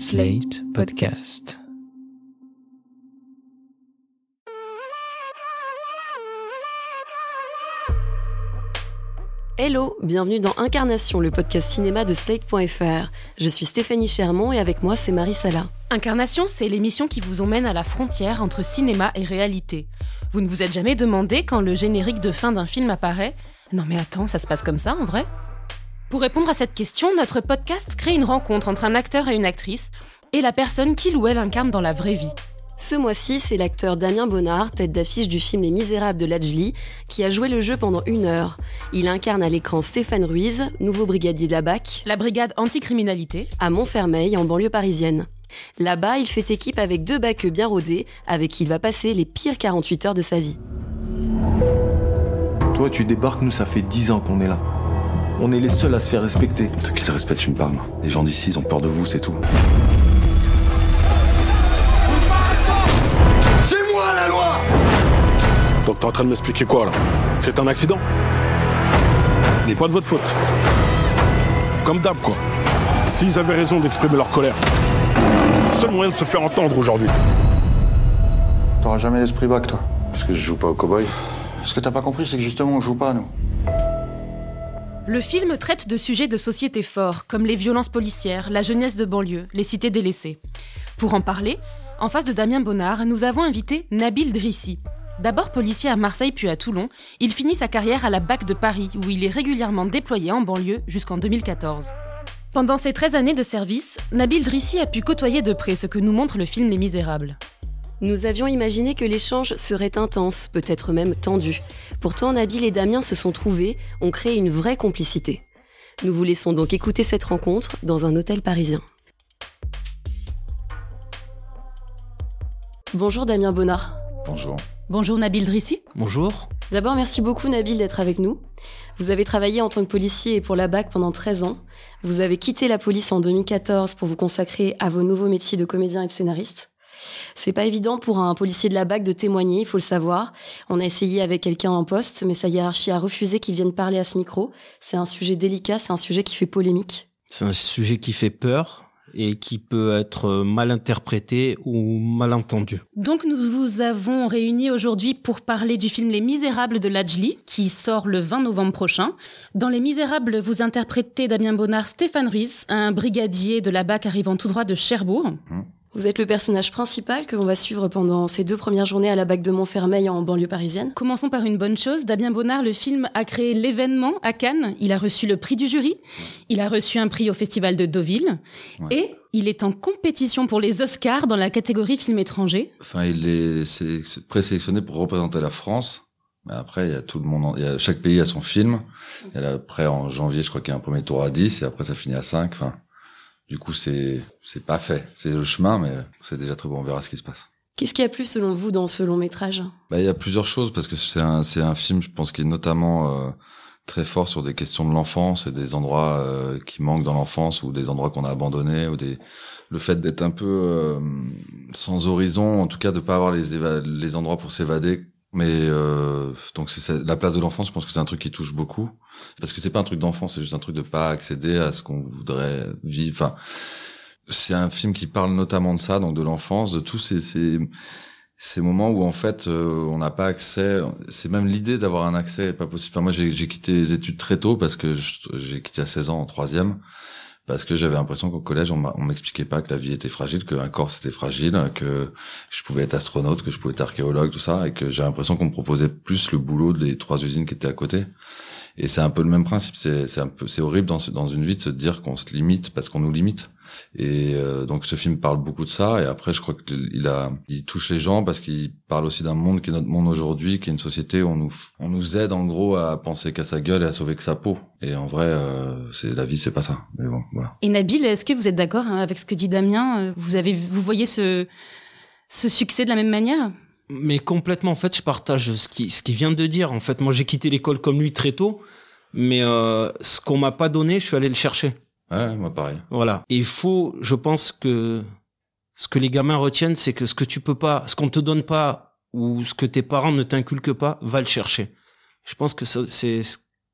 Slate Podcast. Hello, bienvenue dans Incarnation, le podcast cinéma de Slate.fr. Je suis Stéphanie Chermont et avec moi c'est Marie Sala. Incarnation, c'est l'émission qui vous emmène à la frontière entre cinéma et réalité. Vous ne vous êtes jamais demandé quand le générique de fin d'un film apparaît Non mais attends, ça se passe comme ça en vrai? Pour répondre à cette question, notre podcast crée une rencontre entre un acteur et une actrice et la personne qu'il ou elle incarne dans la vraie vie. Ce mois-ci, c'est l'acteur Damien Bonnard, tête d'affiche du film Les Misérables de Lajli, qui a joué le jeu pendant une heure. Il incarne à l'écran Stéphane Ruiz, nouveau brigadier de la BAC, La brigade anticriminalité. à Montfermeil, en banlieue parisienne. Là-bas, il fait équipe avec deux baqueux bien rodés, avec qui il va passer les pires 48 heures de sa vie. Toi, tu débarques, nous, ça fait 10 ans qu'on est là. On est les seuls à se faire respecter. Ceux qui le respectent une parle. Les gens d'ici, ils ont peur de vous, c'est tout. C'est moi la loi Donc t'es en train de m'expliquer quoi là? C'est un accident? Mais pas de votre faute. Comme d'hab quoi. S'ils avaient raison d'exprimer leur colère. Seul moyen de se faire entendre aujourd'hui. T'auras jamais l'esprit bac, toi. Parce que je joue pas au cowboy. Ce que t'as pas compris, c'est que justement, on joue pas, nous. Le film traite de sujets de société forts, comme les violences policières, la jeunesse de banlieue, les cités délaissées. Pour en parler, en face de Damien Bonnard, nous avons invité Nabil Drissi. D'abord policier à Marseille puis à Toulon, il finit sa carrière à la BAC de Paris, où il est régulièrement déployé en banlieue jusqu'en 2014. Pendant ces 13 années de service, Nabil Drissi a pu côtoyer de près ce que nous montre le film Les Misérables. Nous avions imaginé que l'échange serait intense, peut-être même tendu. Pourtant, Nabil et Damien se sont trouvés, ont créé une vraie complicité. Nous vous laissons donc écouter cette rencontre dans un hôtel parisien. Bonjour Damien Bonnard. Bonjour. Bonjour Nabil Drissi. Bonjour. D'abord, merci beaucoup Nabil d'être avec nous. Vous avez travaillé en tant que policier et pour la BAC pendant 13 ans. Vous avez quitté la police en 2014 pour vous consacrer à vos nouveaux métiers de comédien et de scénariste. C'est pas évident pour un policier de la BAC de témoigner, il faut le savoir. On a essayé avec quelqu'un en poste, mais sa hiérarchie a refusé qu'il vienne parler à ce micro. C'est un sujet délicat, c'est un sujet qui fait polémique. C'est un sujet qui fait peur et qui peut être mal interprété ou mal entendu. Donc nous vous avons réunis aujourd'hui pour parler du film Les Misérables de Lajli, qui sort le 20 novembre prochain. Dans Les Misérables, vous interprétez Damien Bonnard Stéphane Ruiz, un brigadier de la BAC arrivant tout droit de Cherbourg. Vous êtes le personnage principal que l'on va suivre pendant ces deux premières journées à la BAC de Montfermeil en banlieue parisienne. Commençons par une bonne chose. Damien Bonnard, le film a créé l'événement à Cannes. Il a reçu le prix du jury. Il a reçu un prix au Festival de Deauville. Ouais. Et il est en compétition pour les Oscars dans la catégorie film étranger. Enfin, il est sélec- présélectionné pour représenter la France. Mais après, il y a tout le monde, il y a, chaque pays a son film. Et là, après, en janvier, je crois qu'il y a un premier tour à 10 et après, ça finit à 5. Enfin, du coup, c'est, c'est pas fait. C'est le chemin, mais c'est déjà très bon. On verra ce qui se passe. Qu'est-ce qui a plu selon vous dans ce long métrage? Bah, il y a plusieurs choses parce que c'est un, c'est un film, je pense, qui est notamment euh, très fort sur des questions de l'enfance et des endroits euh, qui manquent dans l'enfance ou des endroits qu'on a abandonnés ou des le fait d'être un peu euh, sans horizon, en tout cas de pas avoir les éva- les endroits pour s'évader. Mais euh, donc c'est la place de l'enfance, je pense que c'est un truc qui touche beaucoup parce que c'est pas un truc d'enfant, c'est juste un truc de pas accéder à ce qu'on voudrait vivre. Enfin, c'est un film qui parle notamment de ça, donc de l'enfance, de tous ces, ces ces moments où en fait euh, on n'a pas accès c'est même l'idée d'avoir un accès pas possible enfin moi j'ai j'ai quitté les études très tôt parce que j'ai quitté à 16 ans en troisième parce que j'avais l'impression qu'au collège on m'expliquait pas que la vie était fragile qu'un corps c'était fragile que je pouvais être astronaute que je pouvais être archéologue tout ça et que j'ai l'impression qu'on me proposait plus le boulot des trois usines qui étaient à côté et c'est un peu le même principe c'est c'est un peu c'est horrible dans dans une vie de se dire qu'on se limite parce qu'on nous limite et euh, donc ce film parle beaucoup de ça. Et après, je crois qu'il a, il touche les gens parce qu'il parle aussi d'un monde qui est notre monde aujourd'hui, qui est une société où on nous, on nous aide en gros à penser qu'à sa gueule et à sauver que sa peau. Et en vrai, euh, c'est la vie, c'est pas ça. Mais bon, voilà. Et Nabil, est-ce que vous êtes d'accord hein, avec ce que dit Damien Euh, Vous avez, vous voyez ce, ce succès de la même manière? Mais complètement, en fait, je partage ce qui ce qu'il vient de dire. En fait, moi, j'ai quitté l'école comme lui très tôt, mais euh, ce qu'on m'a pas donné, je suis allé le chercher. Ouais, moi pareil. Voilà. Et il faut, je pense que ce que les gamins retiennent, c'est que ce que tu peux pas, ce qu'on te donne pas ou ce que tes parents ne t'inculquent pas, va le chercher. Je pense que c'est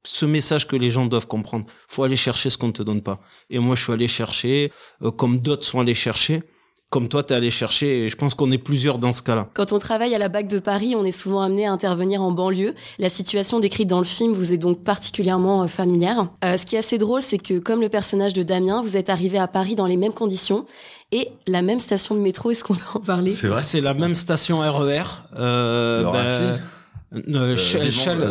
ce message que les gens doivent comprendre. Faut aller chercher ce qu'on ne te donne pas. Et moi, je suis allé chercher, euh, comme d'autres sont allés chercher comme toi, tu es allé chercher, et je pense qu'on est plusieurs dans ce cas-là. Quand on travaille à la BAC de Paris, on est souvent amené à intervenir en banlieue. La situation décrite dans le film vous est donc particulièrement euh, familière. Euh, ce qui est assez drôle, c'est que comme le personnage de Damien, vous êtes arrivé à Paris dans les mêmes conditions et la même station de métro. Est-ce qu'on peut en parler? C'est vrai. C'est la même station RER. Euh, Le Racier euh, Chal- Vivement, Chal- là.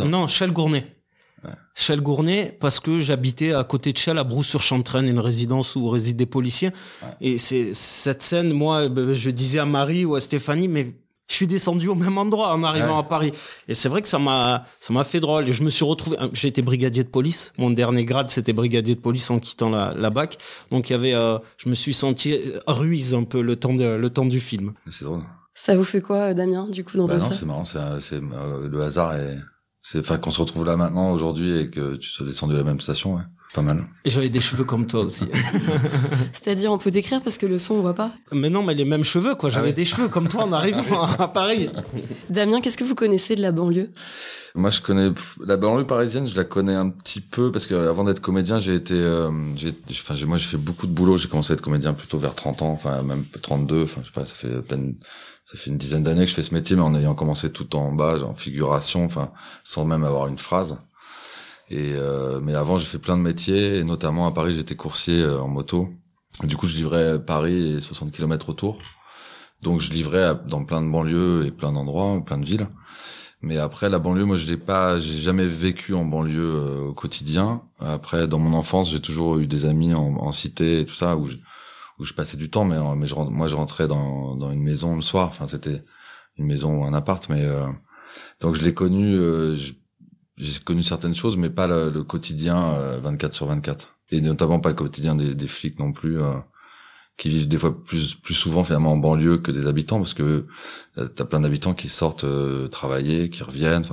Ouais. Chelles-Gournay, parce que j'habitais à côté de Chelles, à Brousse-sur-Chantraine, une résidence où résident des policiers. Ouais. Et c'est cette scène, moi, ben, je disais à Marie ou à Stéphanie, mais je suis descendu au même endroit en arrivant Ouais. à Paris. Et c'est vrai que ça m'a, ça m'a fait drôle. Et je me suis retrouvé, j'ai été brigadier de police. Mon dernier grade, c'était brigadier de police en quittant la, la bac. Donc il y avait, euh, je me suis senti euh, ruise un peu le temps de, le temps du film. C'est drôle. Ça vous fait quoi, euh, Damien, du coup, dans Bah non, ça? c'est marrant, c'est, euh, le hasard et c'est, enfin, qu'on se retrouve là maintenant aujourd'hui et que tu sois descendu à la même station, ouais. Pas mal. Et j'avais des cheveux comme toi aussi. C'est-à-dire, on peut décrire parce que le son, on voit pas. mais non, mais les mêmes cheveux, quoi. J'avais ouais. des cheveux comme toi en arrivant à Paris. Damien, qu'est-ce que vous connaissez de la banlieue? Moi, je connais la banlieue parisienne, je la connais un petit peu parce que avant d'être comédien, j'ai été, euh, j'ai, enfin, j'ai, moi, j'ai fait beaucoup de boulot. J'ai commencé à être comédien plutôt vers 30 ans, enfin, même 32. Enfin, je sais pas, ça fait à peine, ça fait une dizaine d'années que je fais ce métier, mais en ayant commencé tout en bas, genre en figuration, enfin, sans même avoir une phrase. Et euh, mais avant, j'ai fait plein de métiers, et notamment à Paris, j'étais coursier euh, en moto. Du coup, je livrais Paris et 60 km autour. Donc, je livrais dans plein de banlieues et plein d'endroits, plein de villes. Mais après, la banlieue, moi, je l'ai pas, j'ai jamais vécu en banlieue euh, au quotidien. Après, dans mon enfance, j'ai toujours eu des amis en, en cité et tout ça où je, où je passais du temps, mais, euh, mais je, moi, je rentrais dans, dans une maison le soir. Enfin, c'était une maison ou un appart, mais euh, donc je l'ai connu. euh, j'ai connu certaines choses, mais pas le, le quotidien euh, 24 sur 24. Et notamment pas le quotidien des, des flics non plus. euh, qui vivent des fois plus plus souvent finalement en banlieue que des habitants parce que euh, t'as plein d'habitants qui sortent euh, travailler, qui reviennent,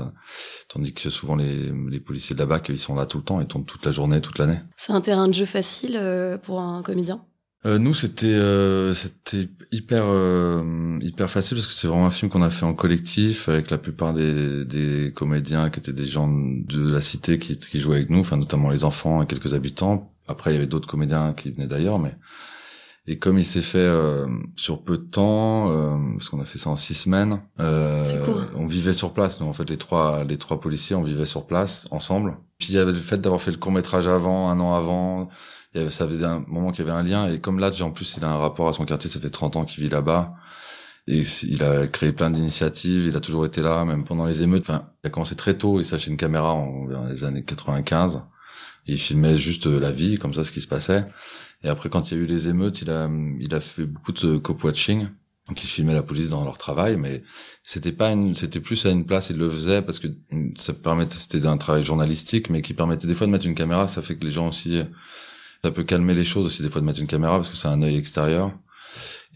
tandis que souvent les, les policiers de là-bas, ils sont là tout le temps, ils tournent toute la journée, toute l'année. C'est un terrain de jeu facile euh, pour un comédien? Euh, nous, c'était euh, c'était hyper euh, hyper facile parce que c'est vraiment un film qu'on a fait en collectif avec la plupart des, des comédiens qui étaient des gens de la cité qui, qui jouaient avec nous, enfin notamment les enfants et quelques habitants. Après, il y avait d'autres comédiens qui venaient d'ailleurs, mais et comme il s'est fait euh, sur peu de temps, euh, parce qu'on a fait ça en six semaines, euh, court. on vivait sur place. Nous, en fait, les trois les trois policiers, on vivait sur place ensemble. Puis il y avait le fait d'avoir fait le court métrage avant, un an avant. Il y avait, ça faisait un moment qu'il y avait un lien. Et comme là, en plus, il a un rapport à son quartier. Ça fait 30 ans qu'il vit là-bas. Et il a créé plein d'initiatives. Il a toujours été là, même pendant les émeutes. Enfin, il a commencé très tôt. Il s'achetait une caméra en, dans les années 95. Et il filmait juste euh, la vie, comme ça, ce qui se passait. Et après, quand il y a eu les émeutes, il a, il a fait beaucoup de cop-watching. Donc, il filmait la police dans leur travail, mais c'était pas une, c'était plus à une place, il le faisait parce que ça permettait, c'était un travail journalistique, mais qui permettait des fois de mettre une caméra, ça fait que les gens aussi, ça peut calmer les choses aussi des fois de mettre une caméra parce que c'est un œil extérieur.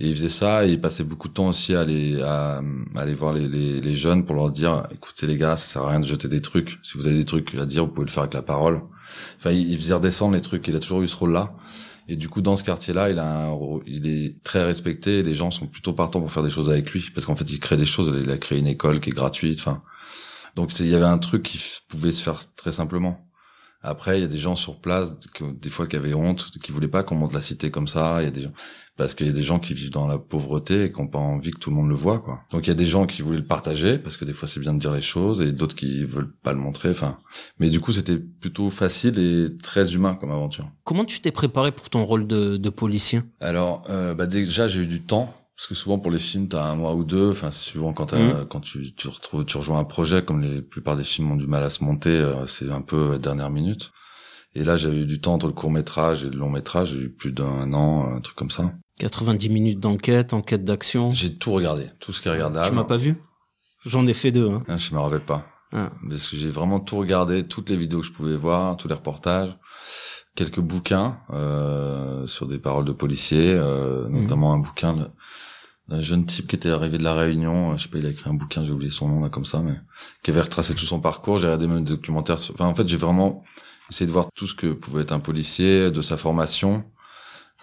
Et il faisait ça et il passait beaucoup de temps aussi à aller, à, aller voir les, jeunes pour leur dire, écoutez les gars, ça sert à rien de jeter des trucs. Si vous avez des trucs à dire, vous pouvez le faire avec la parole. Enfin, il faisait redescendre les trucs. Il a toujours eu ce rôle-là. Et du coup, dans ce quartier-là, il a il est très respecté. Les gens sont plutôt partants pour faire des choses avec lui, parce qu'en fait, il crée des choses. Il a créé une école qui est gratuite. Enfin, donc il y avait un truc qui pouvait se faire très simplement. Après, il y a des gens sur place, des fois, qui avaient honte, qui voulaient pas qu'on monte la cité comme ça. Il y a des gens, parce qu'il y a des gens qui vivent dans la pauvreté et qui n'ont pas envie que tout le monde le voit, quoi. Donc il y a des gens qui voulaient le partager, parce que des fois c'est bien de dire les choses, et d'autres qui veulent pas le montrer. Enfin, mais du coup, c'était plutôt facile et très humain comme aventure. Comment tu t'es préparé pour ton rôle de, de policier? Alors, euh, bah déjà, j'ai eu du temps. Parce que souvent pour les films, t'as un mois ou deux. Enfin, souvent quand Mhm. quand tu, tu retrouves, tu rejoins un projet, comme les plupart des films ont du mal à se monter, euh, c'est un peu à dernière minute. Et là, j'avais eu du temps entre le court métrage et le long métrage. J'ai eu plus d'un an, un truc comme ça. 90 minutes d'enquête, enquête d'action. J'ai tout regardé, tout ce qui est regardable. Tu m'as pas vu? J'en ai fait deux. Hein. Ah, je me rappelle pas. Ah. Parce que j'ai vraiment tout regardé, toutes les vidéos que je pouvais voir, tous les reportages, quelques bouquins euh, sur des paroles de policiers, euh, Mhm. notamment un bouquin d'un jeune type qui était arrivé de la Réunion. euh, Je sais pas, il a écrit un bouquin, j'ai oublié son nom là comme ça, mais qui avait retracé tout son parcours. J'ai regardé même des documentaires. Sur... Enfin, en fait, j'ai vraiment essayé de voir tout ce que pouvait être un policier, de sa formation.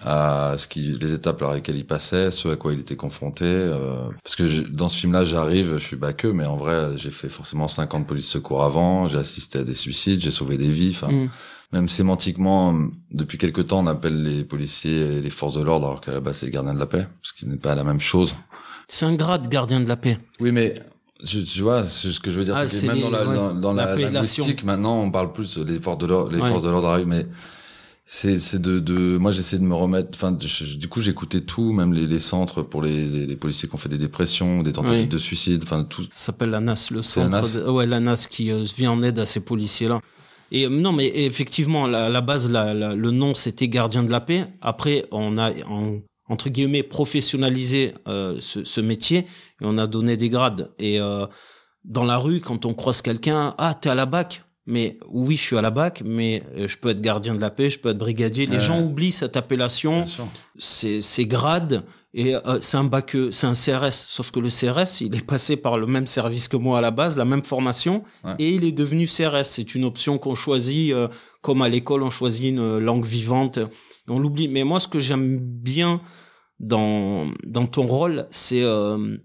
À ce qui les étapes par lesquelles il passait, ce à quoi il était confronté. euh, parce que je- dans ce film-là, j'arrive, je suis baqueux, mais en vrai, j'ai fait forcément 50 police secours avant, j'ai assisté à des suicides, j'ai sauvé des vies. Enfin, Mm. même sémantiquement, depuis quelque temps, on appelle les policiers les forces de l'ordre, alors qu'à la base, c'est les gardiens de la paix, ce qui n'est pas la même chose. C'est un grade gardien de la paix. Oui, mais je, tu vois, ce que je veux dire, Ah, c'est que même les- dans la, ouais, dans, dans la, linguistique, maintenant, on parle plus des forces de l'ordre, les Ouais. forces de l'ordre arrivent, mais c'est, c'est de, de, moi, j'essaie de me remettre, enfin, du coup, j'écoutais tout, même les, les centres pour les, les policiers qui ont fait des dépressions, des tentatives Oui. de suicide, enfin, tout. Ça s'appelle l'ANAS, le centre. l'ANAS de- ouais, l'ANAS qui euh, vient en aide à ces policiers-là. Et euh, non, mais effectivement, la, la base, la, la- le nom, c'était gardien de la paix. Après, on a en- entre guillemets professionnalisé euh, ce, ce métier et on a donné des grades. Et euh, dans la rue, quand on croise quelqu'un, ah, t'es à la BAC? Mais oui, je suis à la BAC, mais euh, je peux être gardien de la paix, je peux être brigadier. Les Ouais. gens oublient cette appellation Bien sûr. c'est c'est grade et euh, c'est un bac euh, c'est un CRS sauf que le CRS il est passé par le même service que moi à la base la même formation Ouais. et il est devenu CRS c'est une option qu'on choisit euh, comme à l'école on choisit une langue vivante on l'oublie mais moi ce que j'aime bien dans dans ton rôle c'est euh,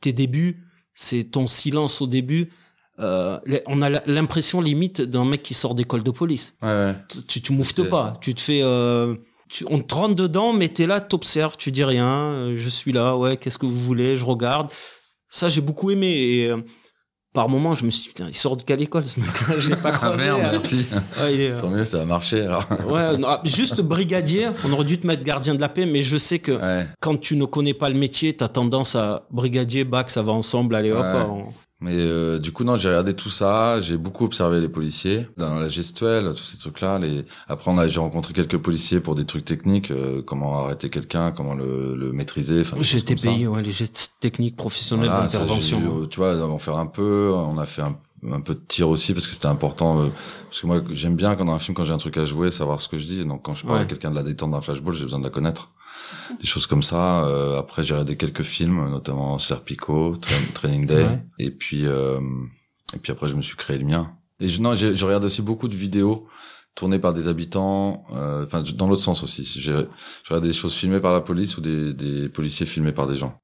tes débuts c'est ton silence au début euh, on a l'impression limite d'un mec qui sort d'école de police Ouais, ouais. tu, tu mouftes pas. Tu te fais, euh, tu, on te rentre dedans, mais t'es là, t'observes, tu dis rien. euh, je suis là, ouais, qu'est-ce que vous voulez Je regarde. Ça, j'ai beaucoup aimé. Et euh, par moment, je me suis dit, putain, il sort de quelle école ce mec-là Je l'ai pas Ah croisé. merde, euh. merci. Ouais, il est, Tant mieux, ça a marché, alors. ouais, non, ah, juste brigadier. On aurait dû te mettre gardien de la paix, mais je sais que Ouais. quand tu ne connais pas le métier, t'as tendance à brigadier, bac, ça va ensemble. Allez hop. On- Mais euh, du coup non, j'ai regardé tout ça, j'ai beaucoup observé les policiers dans la gestuelle, tous ces trucs-là. Les... Après, on j'ai rencontré quelques policiers pour des trucs techniques, euh, comment arrêter quelqu'un, comment le, le maîtriser. Payé, ouais, les gestes techniques professionnels Voilà, d'intervention. j'ai eu, tu vois, en faire un peu. On a fait un, un peu de tir aussi parce que c'était important. euh, parce que moi, j'aime bien quand dans un film, quand j'ai un truc à jouer, savoir ce que je dis. Donc quand je parle Ouais. à quelqu'un de la détente d'un flashball, j'ai besoin de la connaître. Des choses comme ça. Euh, après, j'ai regardé quelques films, notamment Serpico, Tra- Training Day. Ouais. Et puis, euh, et puis après, je me suis créé le mien. Et je, non, je regarde aussi beaucoup de vidéos tournées par des habitants. euh, Enfin, dans l'autre sens aussi. J'ai- Je regarde des choses filmées par la police ou des, des policiers filmés par des gens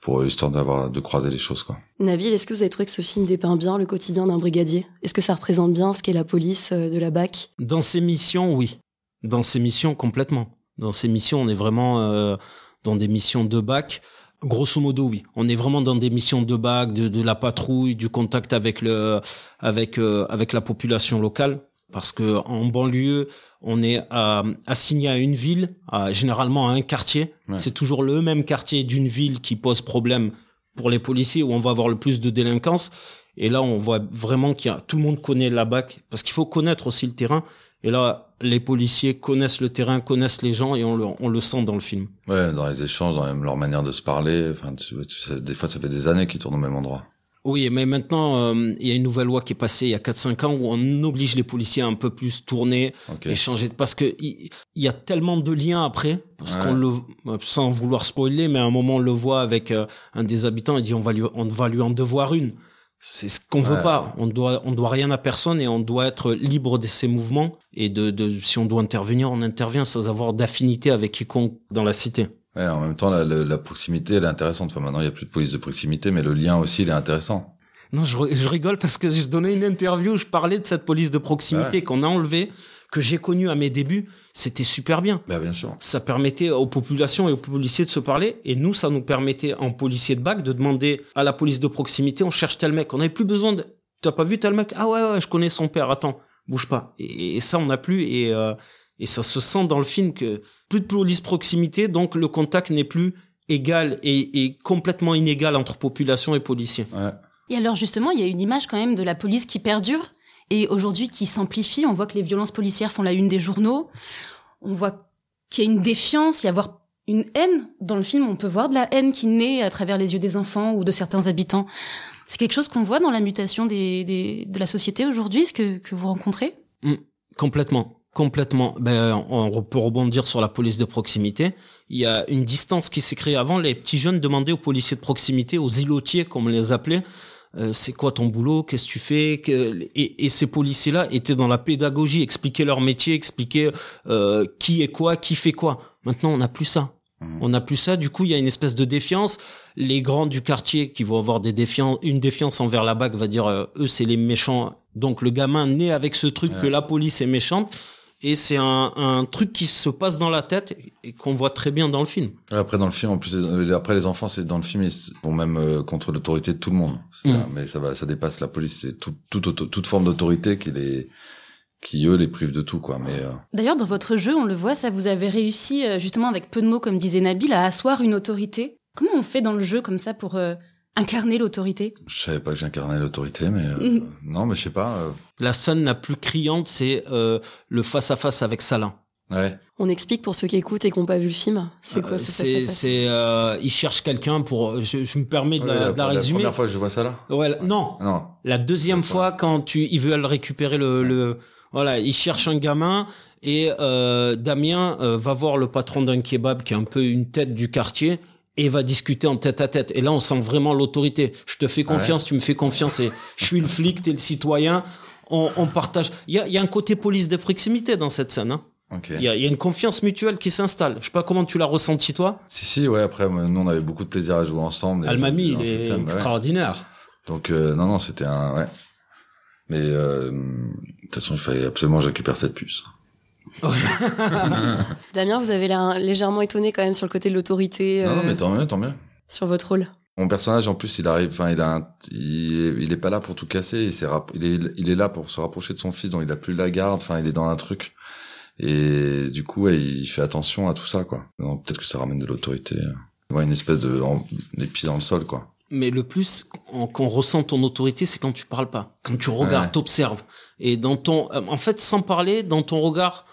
pour euh, histoire d'avoir de croiser les choses, quoi. Nabil, est-ce que vous avez trouvé que ce film dépeint bien le quotidien d'un brigadier? Est-ce que ça représente bien ce qu'est la police euh, de la BAC Dans ces missions, oui. Dans ces missions, complètement. Dans ces missions, on est vraiment euh, dans des missions de bac. Grosso modo, oui. On est vraiment dans des missions de bac, de, de la patrouille, du contact avec le, avec euh, avec la population locale. Parce que en banlieue, on est euh, assigné à une ville, à- généralement à un quartier. Ouais. C'est toujours le même quartier d'une ville qui pose problème pour les policiers où on va avoir le plus de délinquance. Et là, on voit vraiment qu'il y a tout le monde connaît la BAC parce qu'il faut connaître aussi le terrain. Et là, les policiers connaissent le terrain, connaissent les gens et on le, on le sent dans le film. Ouais, dans les échanges, dans leur manière de se parler. Enfin, tu, tu sais, des fois, ça fait des années qu'ils tournent au même endroit. Oui, mais maintenant, euh, il y a une nouvelle loi qui est passée il y a 4-5 ans où on oblige les policiers à un peu plus tourner, Ok. échanger, parce que il y a tellement de liens après, parce Ouais. qu'on le, sans vouloir spoiler, mais à un moment on le voit avec euh, un des habitants, il dit on va lui, on va lui en devoir une. C'est ce qu'on veut Ouais. pas. On doit, on doit rien à personne et on doit être libre de ses mouvements et de, de, si on doit intervenir, on intervient sans avoir d'affinité avec quiconque dans la cité. Ouais, en même temps, la, la, la proximité, elle est intéressante. Enfin, maintenant, il y a plus de police de proximité, mais le lien aussi, il est intéressant. Non, je, je rigole parce que je donnais une interview, je parlais de cette police de proximité Ouais. qu'on a enlevée, que j'ai connue à mes débuts. C'était super bien. Bah, bien sûr. Ça permettait aux populations et aux policiers de se parler. Et nous, ça nous permettait, en policier de bac, de demander à la police de proximité, on cherche tel mec. On n'avait plus besoin de... T'as pas vu tel mec? Ah ouais, ouais, je connais son père. Attends, bouge pas. Et, et ça, on n'a plus. Et, euh, et ça se sent dans le film que plus de police proximité, donc le contact n'est plus égal et, et complètement inégal entre population et policiers. Ouais. Et alors justement, il y a une image quand même de la police qui perdure et aujourd'hui qui s'amplifie. On voit que les violences policières font la une des journaux. On voit qu'il y a une défiance, il y a voir une haine. Dans le film, on peut voir de la haine qui naît à travers les yeux des enfants ou de certains habitants. C'est quelque chose qu'on voit dans la mutation des, des- de la société aujourd'hui, ce que, que vous rencontrez? Complètement, complètement. Ben, on peut rebondir sur la police de proximité. Il y a une distance qui s'est créée avant. Les petits jeunes demandaient aux policiers de proximité, aux îlotiers, comme on les appelait, euh, c'est quoi ton boulot, qu'est-ce que tu fais, que... et, et, ces policiers-là étaient dans la pédagogie, expliquaient leur métier, expliquaient euh, qui est quoi, qui fait quoi. Maintenant, on n'a plus ça. Mhm. On n'a plus ça. Du coup, il y a une espèce de défiance. Les grands du quartier qui vont avoir des une défiance envers la BAC va dire euh, eux c'est les méchants. Donc le gamin naît avec ce truc Ouais. que la police est méchante. Et c'est un, un truc qui se passe dans la tête et qu'on voit très bien dans le film. Après dans le film, en plus, euh, après les enfants, c'est dans le film, ils vont même euh, contre l'autorité de tout le monde. Mm. Mais ça va, ça dépasse la police. C'est tout, toute forme d'autorité qui les, qui eux les privent de tout, quoi. Mais euh, D'ailleurs, dans votre jeu, on le voit, ça vous avez réussi, justement, avec peu de mots, comme disait Nabil, à asseoir une autorité. Comment on fait dans le jeu comme ça pour euh, incarner l'autorité je savais pas que j'incarnais l'autorité, mais euh, Mhm. non, mais je sais pas. euh, La scène la plus criante, c'est euh, le face à face avec Salin. ouais. On explique pour ceux qui écoutent et qui n'ont pas vu le film. C'est quoi Euh, ce C'est, c'est, euh, il cherche quelqu'un pour. Je, je me permets de Ouais, la, de la résumer. première fois que je vois ça là. Ouais, la- non, Non. La deuxième fois, quand tu, ils veulent récupérer le, le, voilà, ils cherchent un gamin et euh, Damien euh, va voir le patron d'un kebab qui est un peu une tête du quartier et va discuter en tête à tête. Et là, on sent vraiment l'autorité. Je te fais confiance, tu me fais confiance et je suis le flic, t'es le citoyen. On, on partage. Il y a, il y a un côté police de proximité dans cette scène. Hein. Il y, a, il y a une confiance mutuelle qui s'installe. Je sais pas comment tu l'as ressenti toi. Si si, ouais. Après, nous, on avait beaucoup de plaisir à jouer ensemble. Almami, il est scène, ouais. extraordinaire. Donc euh, non, non, c'était un ouais. Mais euh, de toute façon, il fallait absolument que je récupère cette puce. Damien, vous avez l'air légèrement étonné quand même sur le côté de l'autorité, Non, non, euh, mais tant mieux, tant mieux. sur votre rôle. Mon personnage, en plus, il arrive, enfin, il a, un- il, est, il est pas là pour tout casser. Il, est, il est là pour se rapprocher de son fils, donc il a plus la garde. Enfin, il est dans un truc. Et du coup, ouais, il fait attention à tout ça, quoi. Peut-être que ça ramène de l'autorité. Ouais, une espèce de, en- les pieds dans le sol, quoi. Mais le plus qu'on ressent ton autorité, c'est quand tu parles pas, quand tu regardes, Ouais. t'observes. Et dans ton, euh, en fait, sans parler, dans ton regard,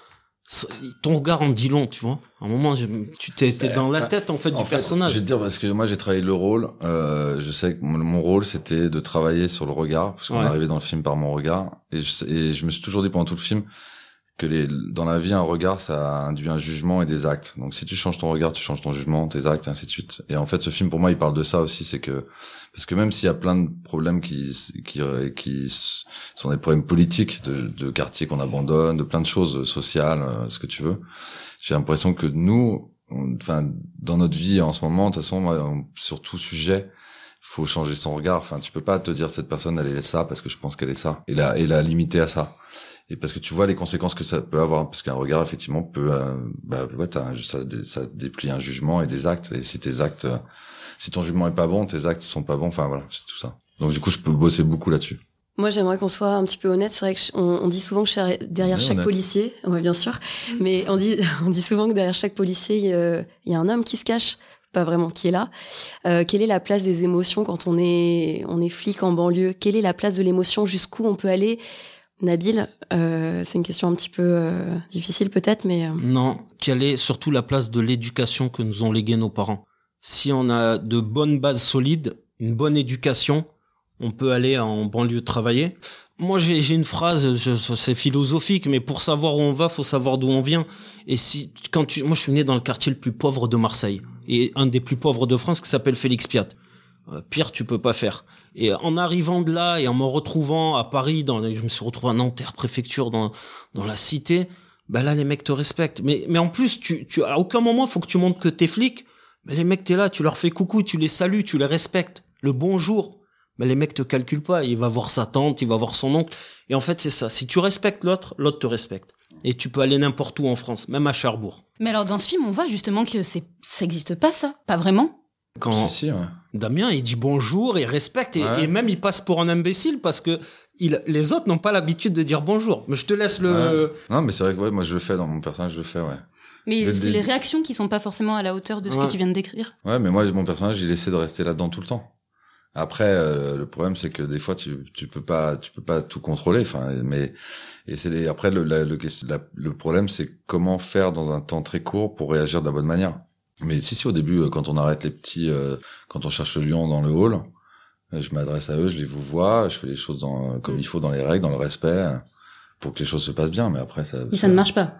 ton regard en dit long, tu vois. À un moment, je- tu t'es t'es dans la Euh, tête en fait En du fait, personnage. Je vais te dire parce que moi j'ai travaillé le rôle. Euh, je sais que mon, rôle c'était de travailler sur le regard parce qu'on Ouais. est arrivé dans le film par mon regard et je, et je me suis toujours dit pendant tout le film que les, dans la vie un regard ça induit un jugement et des actes. Donc si tu changes ton regard, tu changes ton jugement, tes actes et ainsi de suite. Et en fait ce film pour moi il parle de ça aussi, c'est que parce que même s'il y a plein de problèmes qui qui qui sont des problèmes politiques de, de quartiers qu'on abandonne, de plein de choses sociales, euh, ce que tu veux, j'ai l'impression que nous enfin dans notre vie en ce moment de toute façon sur tout sujet faut changer son regard enfin tu peux pas te dire cette personne elle est ça parce que je pense qu'elle est ça et la et la limiter à ça et parce que tu vois les conséquences que ça peut avoir parce qu'un regard effectivement peut euh, bah ouais t'as un- ça dé- ça déplie un jugement et des actes. Et si tes actes euh, si ton jugement est pas bon tes actes sont pas bons. Enfin voilà c'est tout ça. Donc du coup je peux bosser beaucoup là-dessus. Moi, j'aimerais qu'on soit un petit peu honnête. C'est vrai qu'on on dit souvent que cher- derrière chaque honnête. policier, ouais, bien sûr, mais on dit, on dit souvent que derrière chaque policier, il y a- il y a un homme qui se cache, pas vraiment qui est là. Euh, quelle est la place des émotions quand on est, on est flic en banlieue? Quelle est la place de l'émotion? Jusqu'où on peut aller? Nabil, euh, c'est une question un petit peu euh, difficile peut-être, mais euh, Non, quelle est surtout la place de l'éducation que nous ont légué nos parents? Si on a de bonnes bases solides, une bonne éducation, on peut aller en banlieue travailler. Moi, j'ai une phrase, c'est philosophique, mais pour savoir où on va, faut savoir d'où on vient. Et si, quand tu, moi, je suis né dans le quartier le plus pauvre de Marseille et un des plus pauvres de France qui s'appelle Félix Piat. Euh, pire, tu peux pas faire. Et en arrivant de là et en me retrouvant à Paris, dans, les- je me suis retrouvé à Nanterre préfecture, dans dans la cité. Ben là, les mecs te respectent. Mais mais en plus, tu tu à aucun moment faut que tu montres que t'es flic. Mais les mecs, t'es là, tu leur fais coucou, tu les salues, tu les respectes. Le bonjour. Mais les mecs te calculent pas. Il va voir sa tante, il va voir son oncle. Et en fait, c'est ça. Si tu respectes l'autre, l'autre te respecte. Et tu peux aller n'importe où en France, même à Cherbourg. Mais alors, dans ce film, on voit justement que c'est, ça existe pas, ça. Pas vraiment. Quand si si ouais Damien, il dit bonjour, il respecte, et, Ouais. et même il passe pour un imbécile parce que il, les autres n'ont pas l'habitude de dire bonjour. Mais je te laisse le. non mais c'est vrai que ouais moi je le fais dans mon personnage je le fais ouais Mais c'est des- les réactions qui sont pas forcément à la hauteur de ce Ouais. que tu viens de décrire. Ouais, mais moi, mon personnage, il essaie de rester là-dedans tout le temps. Après, euh, le problème, c'est que des fois, tu, tu peux pas, tu peux pas tout contrôler. Enfin, mais et c'est les- après le, la- le, la- le problème, c'est comment faire dans un temps très court pour réagir de la bonne manière. Mais si, si, au début, euh, quand on arrête les petits, euh, quand on cherche le lion dans le hall, euh, je m'adresse à eux, je les vous vois, je fais les choses dans, comme il faut, dans les règles, dans le respect, pour que les choses se passent bien. Mais après, ça, Mais ça ne marche pas.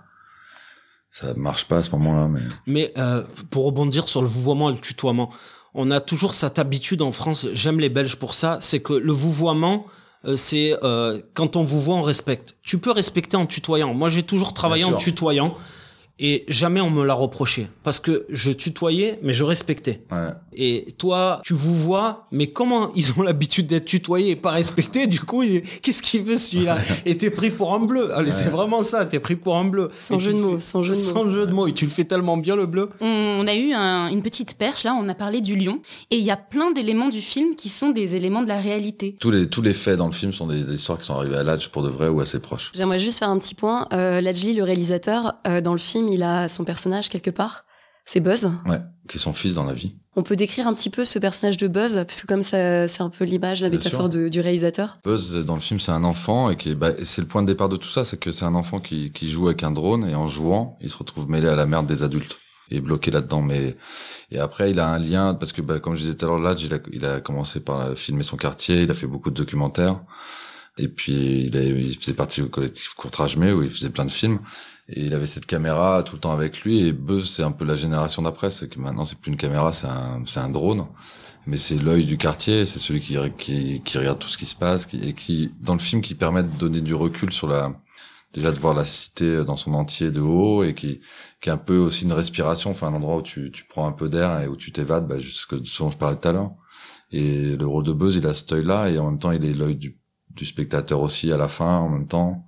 Ça marche pas à ce moment-là, mais Mais euh, pour rebondir sur le vouvoiement et le tutoiement, on a toujours cette habitude en France. J'aime les Belges pour ça. C'est que le vouvoiement, euh, c'est euh, quand on vous voit, on respecte. Tu peux respecter en tutoyant. Moi, j'ai toujours travaillé en tutoyant et jamais on me l'a reproché parce que je tutoyais, mais je respectais. Ouais. Et toi, tu vous vois, mais comment ils ont l'habitude d'être tutoyés et pas respectés Du coup, il- qu'est-ce qu'il veut celui-là Et t'es pris pour un bleu. Allez, c'est vraiment ça. T'es pris pour un bleu. Sans Et jeu de mots, fais- sans jeu de mots. Sans jeu de mots. Et tu le fais tellement bien le bleu. On a eu un- une petite perche, là, on a parlé du lion, et il y a plein d'éléments du film qui sont des éléments de la réalité. Tous les tous les faits dans le film sont des histoires qui sont arrivées à l'âge pour de vrai ou assez proches. J'aimerais juste faire un petit point. Euh, Lajli, le réalisateur, euh, dans le film, il a son personnage quelque part. C'est Buzz. Ouais. Qui est son fils dans la vie. On peut décrire un petit peu ce personnage de Buzz, puisque comme ça, c'est un peu l'image, la métaphore de- du réalisateur. Buzz dans le film c'est un enfant et qui est, bah, c'est le point de départ de tout ça, c'est que c'est un enfant qui, qui joue avec un drone et en jouant il se retrouve mêlé à la merde des adultes et bloqué là-dedans. Mais et après il a un lien parce que bah, comme je disais tout à l'heure, Ladj, il a, il a commencé par filmer son quartier, il a fait beaucoup de documentaires et puis il, a, il faisait partie du collectif Courtrage-Mais où il faisait plein de films. Et il avait cette caméra tout le temps avec lui. Et Buzz, c'est un peu la génération d'après. C'est que maintenant, c'est plus une caméra, c'est un, c'est un drone. Mais c'est l'œil du quartier. C'est celui qui, qui, qui regarde tout ce qui se passe, qui, et qui, dans le film, qui permet de donner du recul sur la, déjà de voir la cité dans son entier de haut et qui, qui est un peu aussi une respiration. Enfin, un endroit où tu, tu prends un peu d'air et où tu t'évades, bah, ce dont je parlais tout à l'heure. Et le rôle de Buzz, il a cet œil-là et en même temps, il est l'œil du, du spectateur aussi à la fin, en même temps.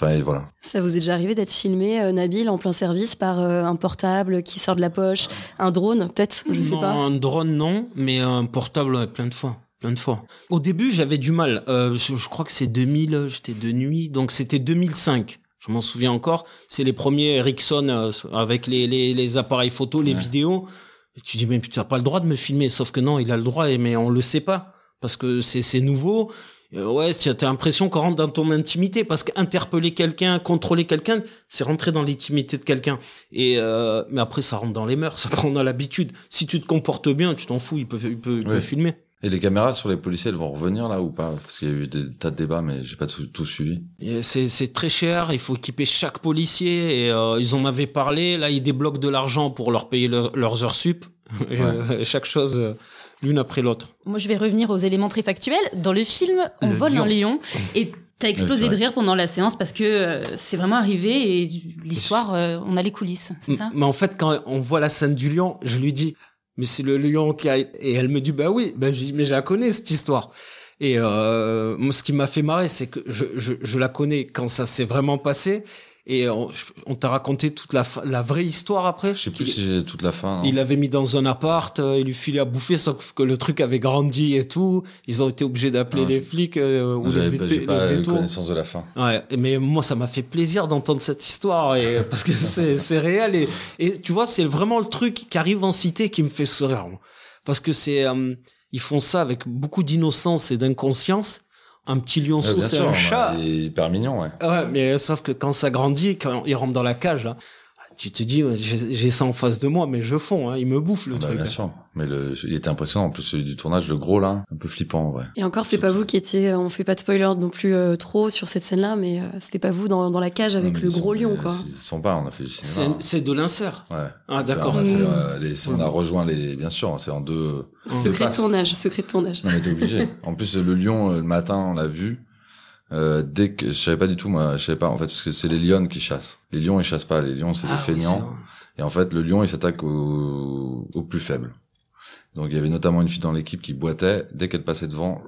Enfin, voilà. Ça vous est déjà arrivé d'être filmé, euh, Nabil, en plein service par euh, un portable qui sort de la poche, un drone, peut-être, je sais non, pas. Un drone, non, mais un portable, ouais, plein de fois. Plein de fois. Au début, j'avais du mal. Euh, je, je crois que c'est 2000, j'étais de nuit, donc c'était 2005. Je m'en souviens encore. C'est les premiers Ericsson euh, avec les, les, les appareils photo, les Ouais. vidéos. Et tu dis, mais tu n'as pas le droit de me filmer. Sauf que non, il a le droit, mais on le sait pas. Parce que c'est c'est nouveau. Euh, ouais, tu as l'impression qu'on rentre dans ton intimité. Parce qu'interpeller quelqu'un, contrôler quelqu'un, c'est rentrer dans l'intimité de quelqu'un. Et euh, mais après, ça rentre dans les mœurs, ça prend dans l'habitude. Si tu te comportes bien, tu t'en fous, il peut, il peut, il peut filmer. Et les caméras sur les policiers, elles vont revenir là ou pas? Parce qu'il y a eu des tas de débats, mais j'ai pas tout, tout suivi. C'est très cher, il faut équiper chaque policier et euh, ils en avaient parlé. Là, ils débloquent de l'argent pour leur payer leur- leurs heures sup. Et, euh, chaque chose euh, l'une après l'autre. Moi, je vais revenir aux éléments très factuels. Dans le film, on Le vole lion. un lion et t'as explosé Ouais, de rire pendant la séance parce que euh, c'est vraiment arrivé et l'histoire, euh, on a les coulisses, c'est ça? Mais en fait, quand on voit la scène du lion, je lui dis, mais c'est le lion qui a... Et elle me dit, bah oui, bah, je dis, mais je la connais, cette histoire. Et euh, moi, ce qui m'a fait marrer, c'est que je, je, je la connais quand ça s'est vraiment passé. Et on, on t'a raconté toute la, la vraie histoire après. Je sais plus Il- si j'ai toute la fin. non. Il l'avait mis dans un appart, euh, il lui filait à bouffer, sauf que le truc avait grandi et tout. Ils ont été obligés d'appeler les flics euh, ou les, pas, pas connaissance de la fin. Ouais, mais moi ça m'a fait plaisir d'entendre cette histoire et parce que c'est réel et et tu vois c'est vraiment le truc qui arrive en cité qui me fait sourire parce que c'est euh, ils font ça avec beaucoup d'innocence et d'inconscience. Un petit lionceau bien c'est un chat. Il est hyper mignon, ouais. Ouais, mais sauf que quand ça grandit, quand il rentre dans la cage, là, tu te dis, ouais, j'ai j'ai ça en face de moi, mais je fonds, hein, il me bouffe le Bah, truc. bien sûr. Mais le, il était impressionnant. En plus, celui du tournage, le gros, là, un peu flippant, en vrai. Et encore, c'est pas vous qui étiez, on fait pas de spoiler non plus euh, trop sur cette scène-là, mais euh, c'était pas vous dans, dans la cage avec Non, le gros sont- lion, quoi. Ils sont pas, on a fait du C'est cinéma. c'est de l'insert. Ouais. Ah, d'accord. On a, fait, Mmh. euh, les, on a rejoint les, bien sûr, c'est en deux. Secret de tournage, secret de tournage. On était obligé. en plus, le lion, euh, le matin, on l'a vu. Euh, dès que je savais pas du tout, moi, je savais pas en fait, parce que c'est les lions qui chassent. Les lions, ils chassent pas. Les lions, c'est Ah des oui, vrai. Et en fait, le lion, il s'attaque au, au plus faible. Donc, il y avait notamment une fille dans l'équipe qui boitait. Dès qu'elle passait devant,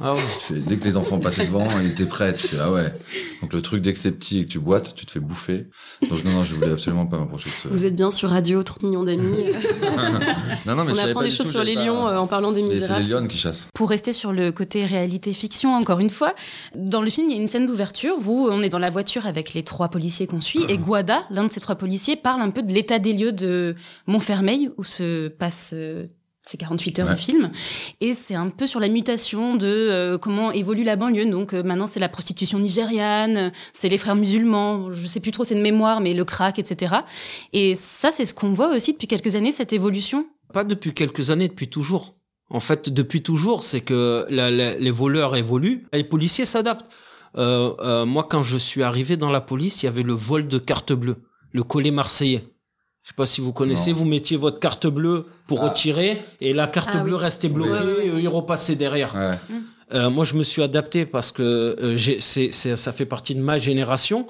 Ah ouais. tu fais- dès que les enfants passaient devant, il était prêt. Tu fais, ah ouais. Donc, le truc, dès que c'est petit et que tu boites, tu te fais bouffer. Donc, non, non, je voulais absolument pas m'approcher de ce... Vous êtes bien sur Radio, 30 millions d'amis. non, non, mais on apprend pas des choses tout, sur les pas- lions euh, en parlant des Mais c'est misérables. les lions qui chassent. Pour rester sur le côté réalité-fiction, encore une fois, dans le film, il y a une scène d'ouverture où on est dans la voiture avec les trois policiers qu'on suit, et Guada, l'un de ces trois policiers, parle un peu de l'état des lieux de Montfermeil, où se passe euh, ces 48 heures Ouais. du film. Et c'est un peu sur la mutation de euh, comment évolue la banlieue. Donc euh, maintenant, c'est la prostitution nigériane, c'est les frères musulmans, je sais plus trop, c'est de mémoire, mais le crack, etc. Et ça, c'est ce qu'on voit aussi depuis quelques années, cette évolution. Pas depuis quelques années, depuis toujours. En fait, depuis toujours, c'est que la- la- les voleurs évoluent, les policiers s'adaptent. Euh, euh, moi, quand je suis arrivé dans la police, il y avait le vol de carte bleue, le collet marseillais. Je sais pas si vous connaissez, Non. vous mettiez votre carte bleue pour Ah. retirer et la carte Ah bleue oui. restait Oui. bloquée ouais, et eux, ils repassaient derrière. Ouais. Euh, moi, je me suis adapté parce que euh, j'ai- c'est, c'est- ça fait partie de ma génération.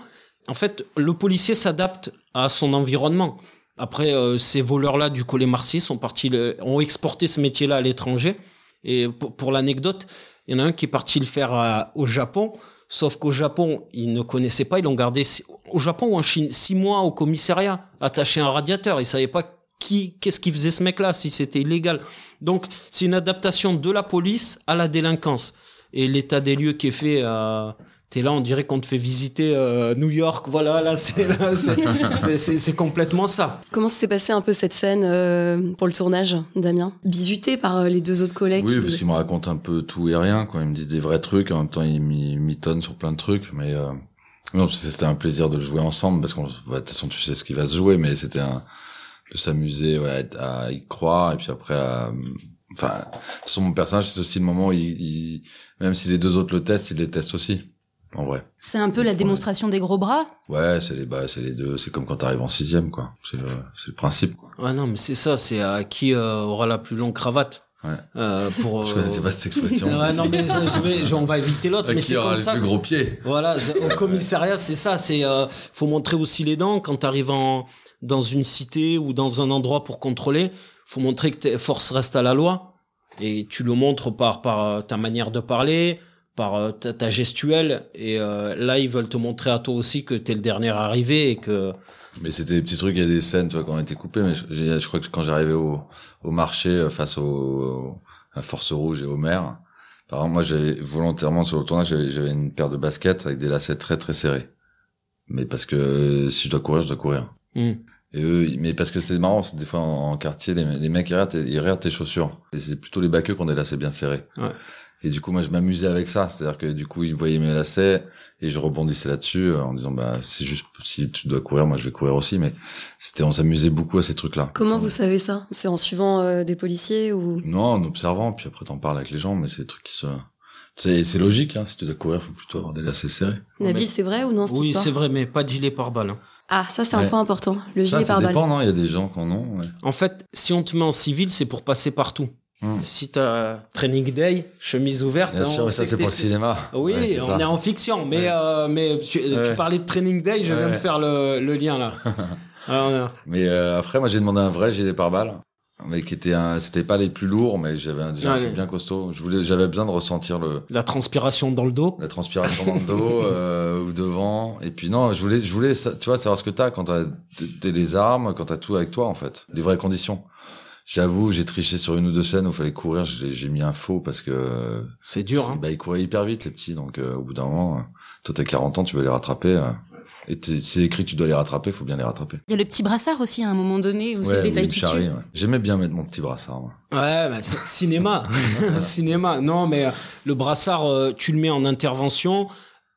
En fait, le policier s'adapte à son environnement. Après, euh, ces voleurs-là du collet Marseille sont partis, le- ont exporté ce métier-là à l'étranger. Et pour, pour l'anecdote, il y en a un qui est parti le faire à- au Japon. Sauf qu'au Japon, ils ne connaissaient pas, ils l'ont gardé au Japon ou en Chine six mois au commissariat, attaché à un radiateur. Ils savaient pas qui, qu'est-ce qu'il faisait ce mec-là, si c'était illégal. Donc, c'est une adaptation de la police à la délinquance. Et l'état des lieux qui est fait, euh, t'es là, on dirait qu'on te fait visiter euh, New York. Voilà, là, c'est, là, c'est, c'est, c'est- c'est complètement ça. Comment s'est passée un peu cette scène euh, pour le tournage, Damien? Bisuté par euh, les deux autres collègues Oui, qui parce qu'ils me racontent un peu tout et rien, quoi. Ils me disent des vrais trucs, en même temps ils m'y- mitonnent sur plein de trucs, mais euh... non, parce que c'était un plaisir de le jouer ensemble, parce qu'on, de toute façon, tu sais ce qui va se jouer, mais c'était un, de s'amuser, ouais, à y croire, et puis après, à... enfin, de toute façon, mon personnage, c'est aussi le moment où il, il- même si les deux autres le testent, il les teste aussi, en vrai. C'est un peu la démonstration des gros bras. Ouais, c'est les, bah, c'est les deux, c'est comme quand t'arrives en sixième, quoi. C'est le, c'est le principe, quoi. Ouais, non, mais c'est ça, c'est à qui euh, aura la plus longue cravate. Ouais. Euh, pour, Je euh, connaissais pas cette expression. Ouais, non, mais je, je vais, je- on va éviter l'autre, À mais qui c'est aura comme les ça. plus gros pieds. Voilà, au commissariat, c'est ça. C'est euh, faut montrer aussi les dents quand t'arrives en dans une cité ou dans un endroit pour contrôler. Faut montrer que tes forces restent à la loi et tu le montres par par euh, ta manière de parler, par euh, ta, ta gestuelle. Et euh, là, ils veulent te montrer à toi aussi que t'es le dernier arrivé et que Mais c'était des petits trucs, il y a des scènes, tu vois, qui ont été coupées, mais je, je crois que quand j'arrivais au, au marché euh, face au, à Force Rouge et au maire, par exemple, moi, j'avais volontairement sur le tournage, j'avais, j'avais une paire de baskets avec des lacets très très serrés. Mais parce que euh, si je dois courir, je dois courir. Hmm. Et eux, mais parce que c'est marrant, c'est des fois en, en quartier, les, les mecs ils regardent, ils regardent tes chaussures. Et c'est plutôt les baqueux qui ont des lacets bien serrés. Ouais. Et du coup, moi, je m'amusais avec ça. C'est-à-dire que du coup, ils voyaient mes lacets et je rebondissais là-dessus euh, en disant, bah, c'est juste, si tu dois courir, moi, je vais courir aussi. Mais c'était, on s'amusait beaucoup à ces trucs-là. Comment Ça- vous savez ça? C'est en suivant euh, des policiers ou? Non, en observant, puis après, t'en parles avec les gens, mais c'est des trucs qui se, c'est, c'est logique, hein. Si tu dois courir, faut plutôt avoir des lacets serrés. Nabil, c'est vrai ou non cette oui, c'est vrai, mais pas de gilet pare-balles. hein. Ah, ça c'est un point important. Le ça, gilet ça pare-balles. dépend, non? Il y a des gens qui en ont, ouais. En fait, si on te met en civil, c'est pour passer partout. Hmm. Si t'as training day, chemise ouverte, Bien hein, sûr, ça, c'est pour le cinéma. Oui, Ouais, on ça. est en fiction, mais Ouais. euh, mais tu, tu parlais de training day, je viens de faire le, le lien là. Alors, euh, Mais euh, après, moi, j'ai demandé un vrai gilet pare-balles, mais qui était un, c'était pas les plus lourds, mais j'avais un, déjà un truc bien costaud. Je voulais, j'avais besoin de ressentir le, la transpiration dans le dos. la transpiration dans le dos euh, ou devant. Et puis non, je voulais, je voulais, tu vois, savoir ce que t'as quand t'as les armes, quand t'as tout avec toi en fait, les vraies conditions. J'avoue, j'ai triché sur une ou deux scènes où il fallait courir. J'ai mis un faux parce que C'est dur. Hein. bah ils couraient hyper vite les petits, donc euh, au bout d'un moment, euh, toi t'as 40 ans, tu veux les rattraper. euh, et c'est écrit que tu dois les rattraper, faut bien les rattraper. Il y a le petit brassard aussi à un moment donné où c'est Ouais, le oui, détail me qui ouais. J'aimais bien mettre mon petit brassard. moi. Ouais, bah, c'est cinéma, cinéma. Non, mais euh, le brassard, tu le mets en intervention.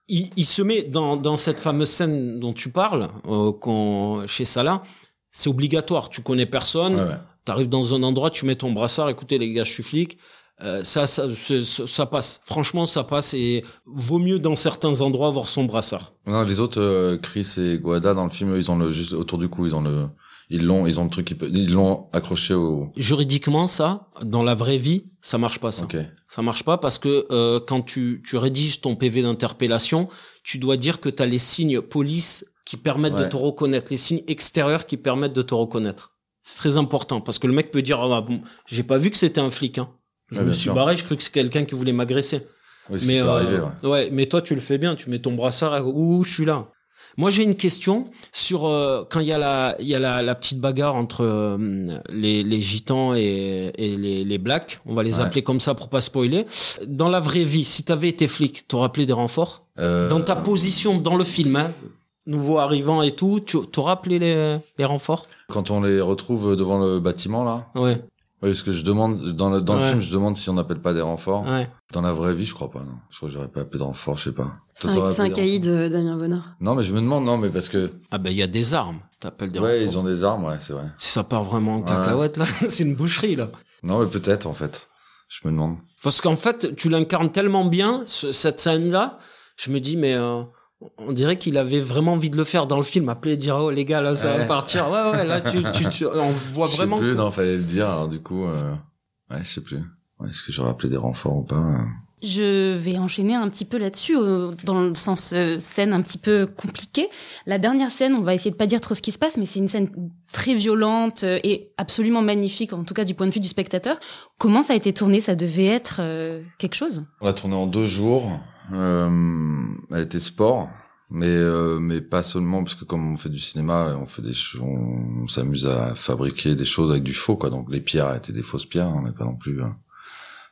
Il, il se met dans, dans cette fameuse scène dont tu parles, euh, chez Salah. C'est obligatoire. Tu connais personne. Ouais, ouais. T'arrives dans un endroit, tu mets ton brassard. Écoutez, les gars, je suis flic. Euh, ça, ça, ça, ça passe. Franchement, ça passe. Et vaut mieux dans certains endroits avoir son brassard. Non, les autres, euh, Chris et Guada dans le film, eux, ils ont le juste autour du cou, ils ont le, ils l'ont, ils ont le truc, ils l'ont accroché au. Juridiquement, ça, dans la vraie vie, ça marche pas. Ça. Ok. Ça marche pas parce que euh, quand tu, tu rédiges ton PV d'interpellation, tu dois dire que tu as les signes police qui permettent de te reconnaître, les signes extérieurs qui permettent de te reconnaître. C'est très important parce que le mec peut dire ah, bon, j'ai pas vu que c'était un flic hein. Je Ouais, me suis sûr. barré, je crois que c'est quelqu'un qui voulait m'agresser. Mais euh, ouais. mais toi tu le fais bien, tu mets ton brassard ouh, je suis là. Moi j'ai une question sur euh, quand il y a la il y a la, la petite bagarre entre euh, les, les gitans et, et les, les blacks, on va les appeler comme ça pour pas spoiler. Dans la vraie vie, si t'avais été flic, t'aurais appelé des renforts? Euh, Dans ta position dans le film, hein, nouveau arrivant et tout, tu t'aurais appelé les, les renforts? Quand on les retrouve devant le bâtiment, là? Ouais, Oui, parce que je demande, dans le, dans le Ouais. film, je demande si on n'appelle pas des renforts. ouais. Dans la vraie vie, je crois pas, non. Je crois que j'aurais pas appelé de renfort, je sais pas. C'est un, c'est un caïd, euh, Damien Bonnard. renforts Non, mais je me demande, non, mais parce que, Ah ben il y a des armes, t'appelles des ouais, renforts. ils ont des armes, ouais, c'est vrai. Si ça part vraiment en Ouais. cacahuète là, c'est une boucherie là. Non, mais peut-être, en fait. Je me demande. Parce qu'en fait, tu l'incarnes tellement bien, ce- cette scène-là. Je me dis, mais euh, on dirait qu'il avait vraiment envie de le faire dans le film, appeler et dire oh les gars là ça va partir. Ouais ouais là tu, tu, tu- on voit Je sais vraiment. plus, que- non, fallait le dire. Alors du coup, euh, ouais, je sais plus. Ouais, Est-ce que j'aurais appelé des renforts ou pas euh. Je vais enchaîner un petit peu là-dessus, euh, dans le sens euh, scène un petit peu compliquée. La dernière scène, on va essayer de pas dire trop ce qui se passe, mais c'est une scène très violente euh, et absolument magnifique, en tout cas du point de vue du spectateur. Comment ça a été tourné? Ça devait être euh, quelque chose? On l'a tourné en deux jours. Euh, elle était sport, mais euh, mais pas seulement parce que comme on fait du cinéma, on fait des on, s'amuse à fabriquer des choses avec du faux quoi. Donc les pierres étaient des fausses pierres, on n'est pas non plus euh,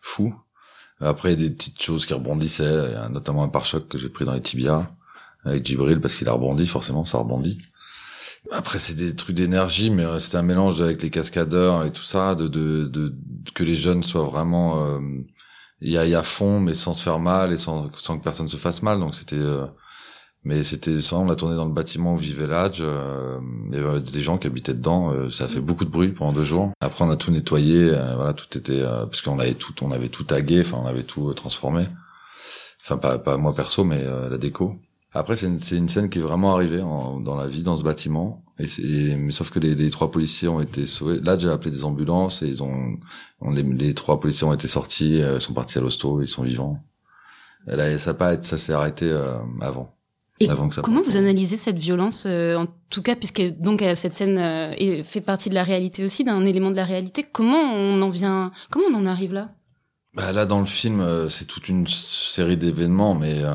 fou. Après il y a des petites choses qui rebondissaient, notamment un pare-choc que j'ai pris dans les tibias avec Djibril parce qu'il a rebondi forcément, ça rebondit. Après c'est des trucs d'énergie, mais euh, c'était un mélange avec les cascadeurs et tout ça, de de, de que les jeunes soient vraiment euh, y a, il y a fond mais sans se faire mal et sans, sans que personne se fasse mal. Donc c'était euh, mais c'était ça on l'a tourné dans le bâtiment où vivait l'âge euh, il y avait des gens qui habitaient dedans euh, ça a fait beaucoup de bruit pendant deux jours. Après on a tout nettoyé euh, voilà tout était euh, parce qu'on avait tout on avait tout tagué enfin on avait tout transformé. Enfin pas pas moi perso mais la déco après c'est une, une scène qui est vraiment arrivée en- dans la vie dans ce bâtiment et mais sauf que les, les trois policiers ont été sauvés là j'ai appelé des ambulances et ils ont on, les, les trois policiers ont été sortis, euh, sont partis à l'hosto, ils sont vivants. Et là, ça pas ça s'est arrêté euh, avant. Et Avant que ça comment vous analysez cette violence, euh, en tout cas, puisque donc euh, cette scène euh, fait partie de la réalité aussi, d'un élément de la réalité. Comment on en vient Comment on en arrive là? Bah là, dans le film, euh, c'est toute une série d'événements, mais euh,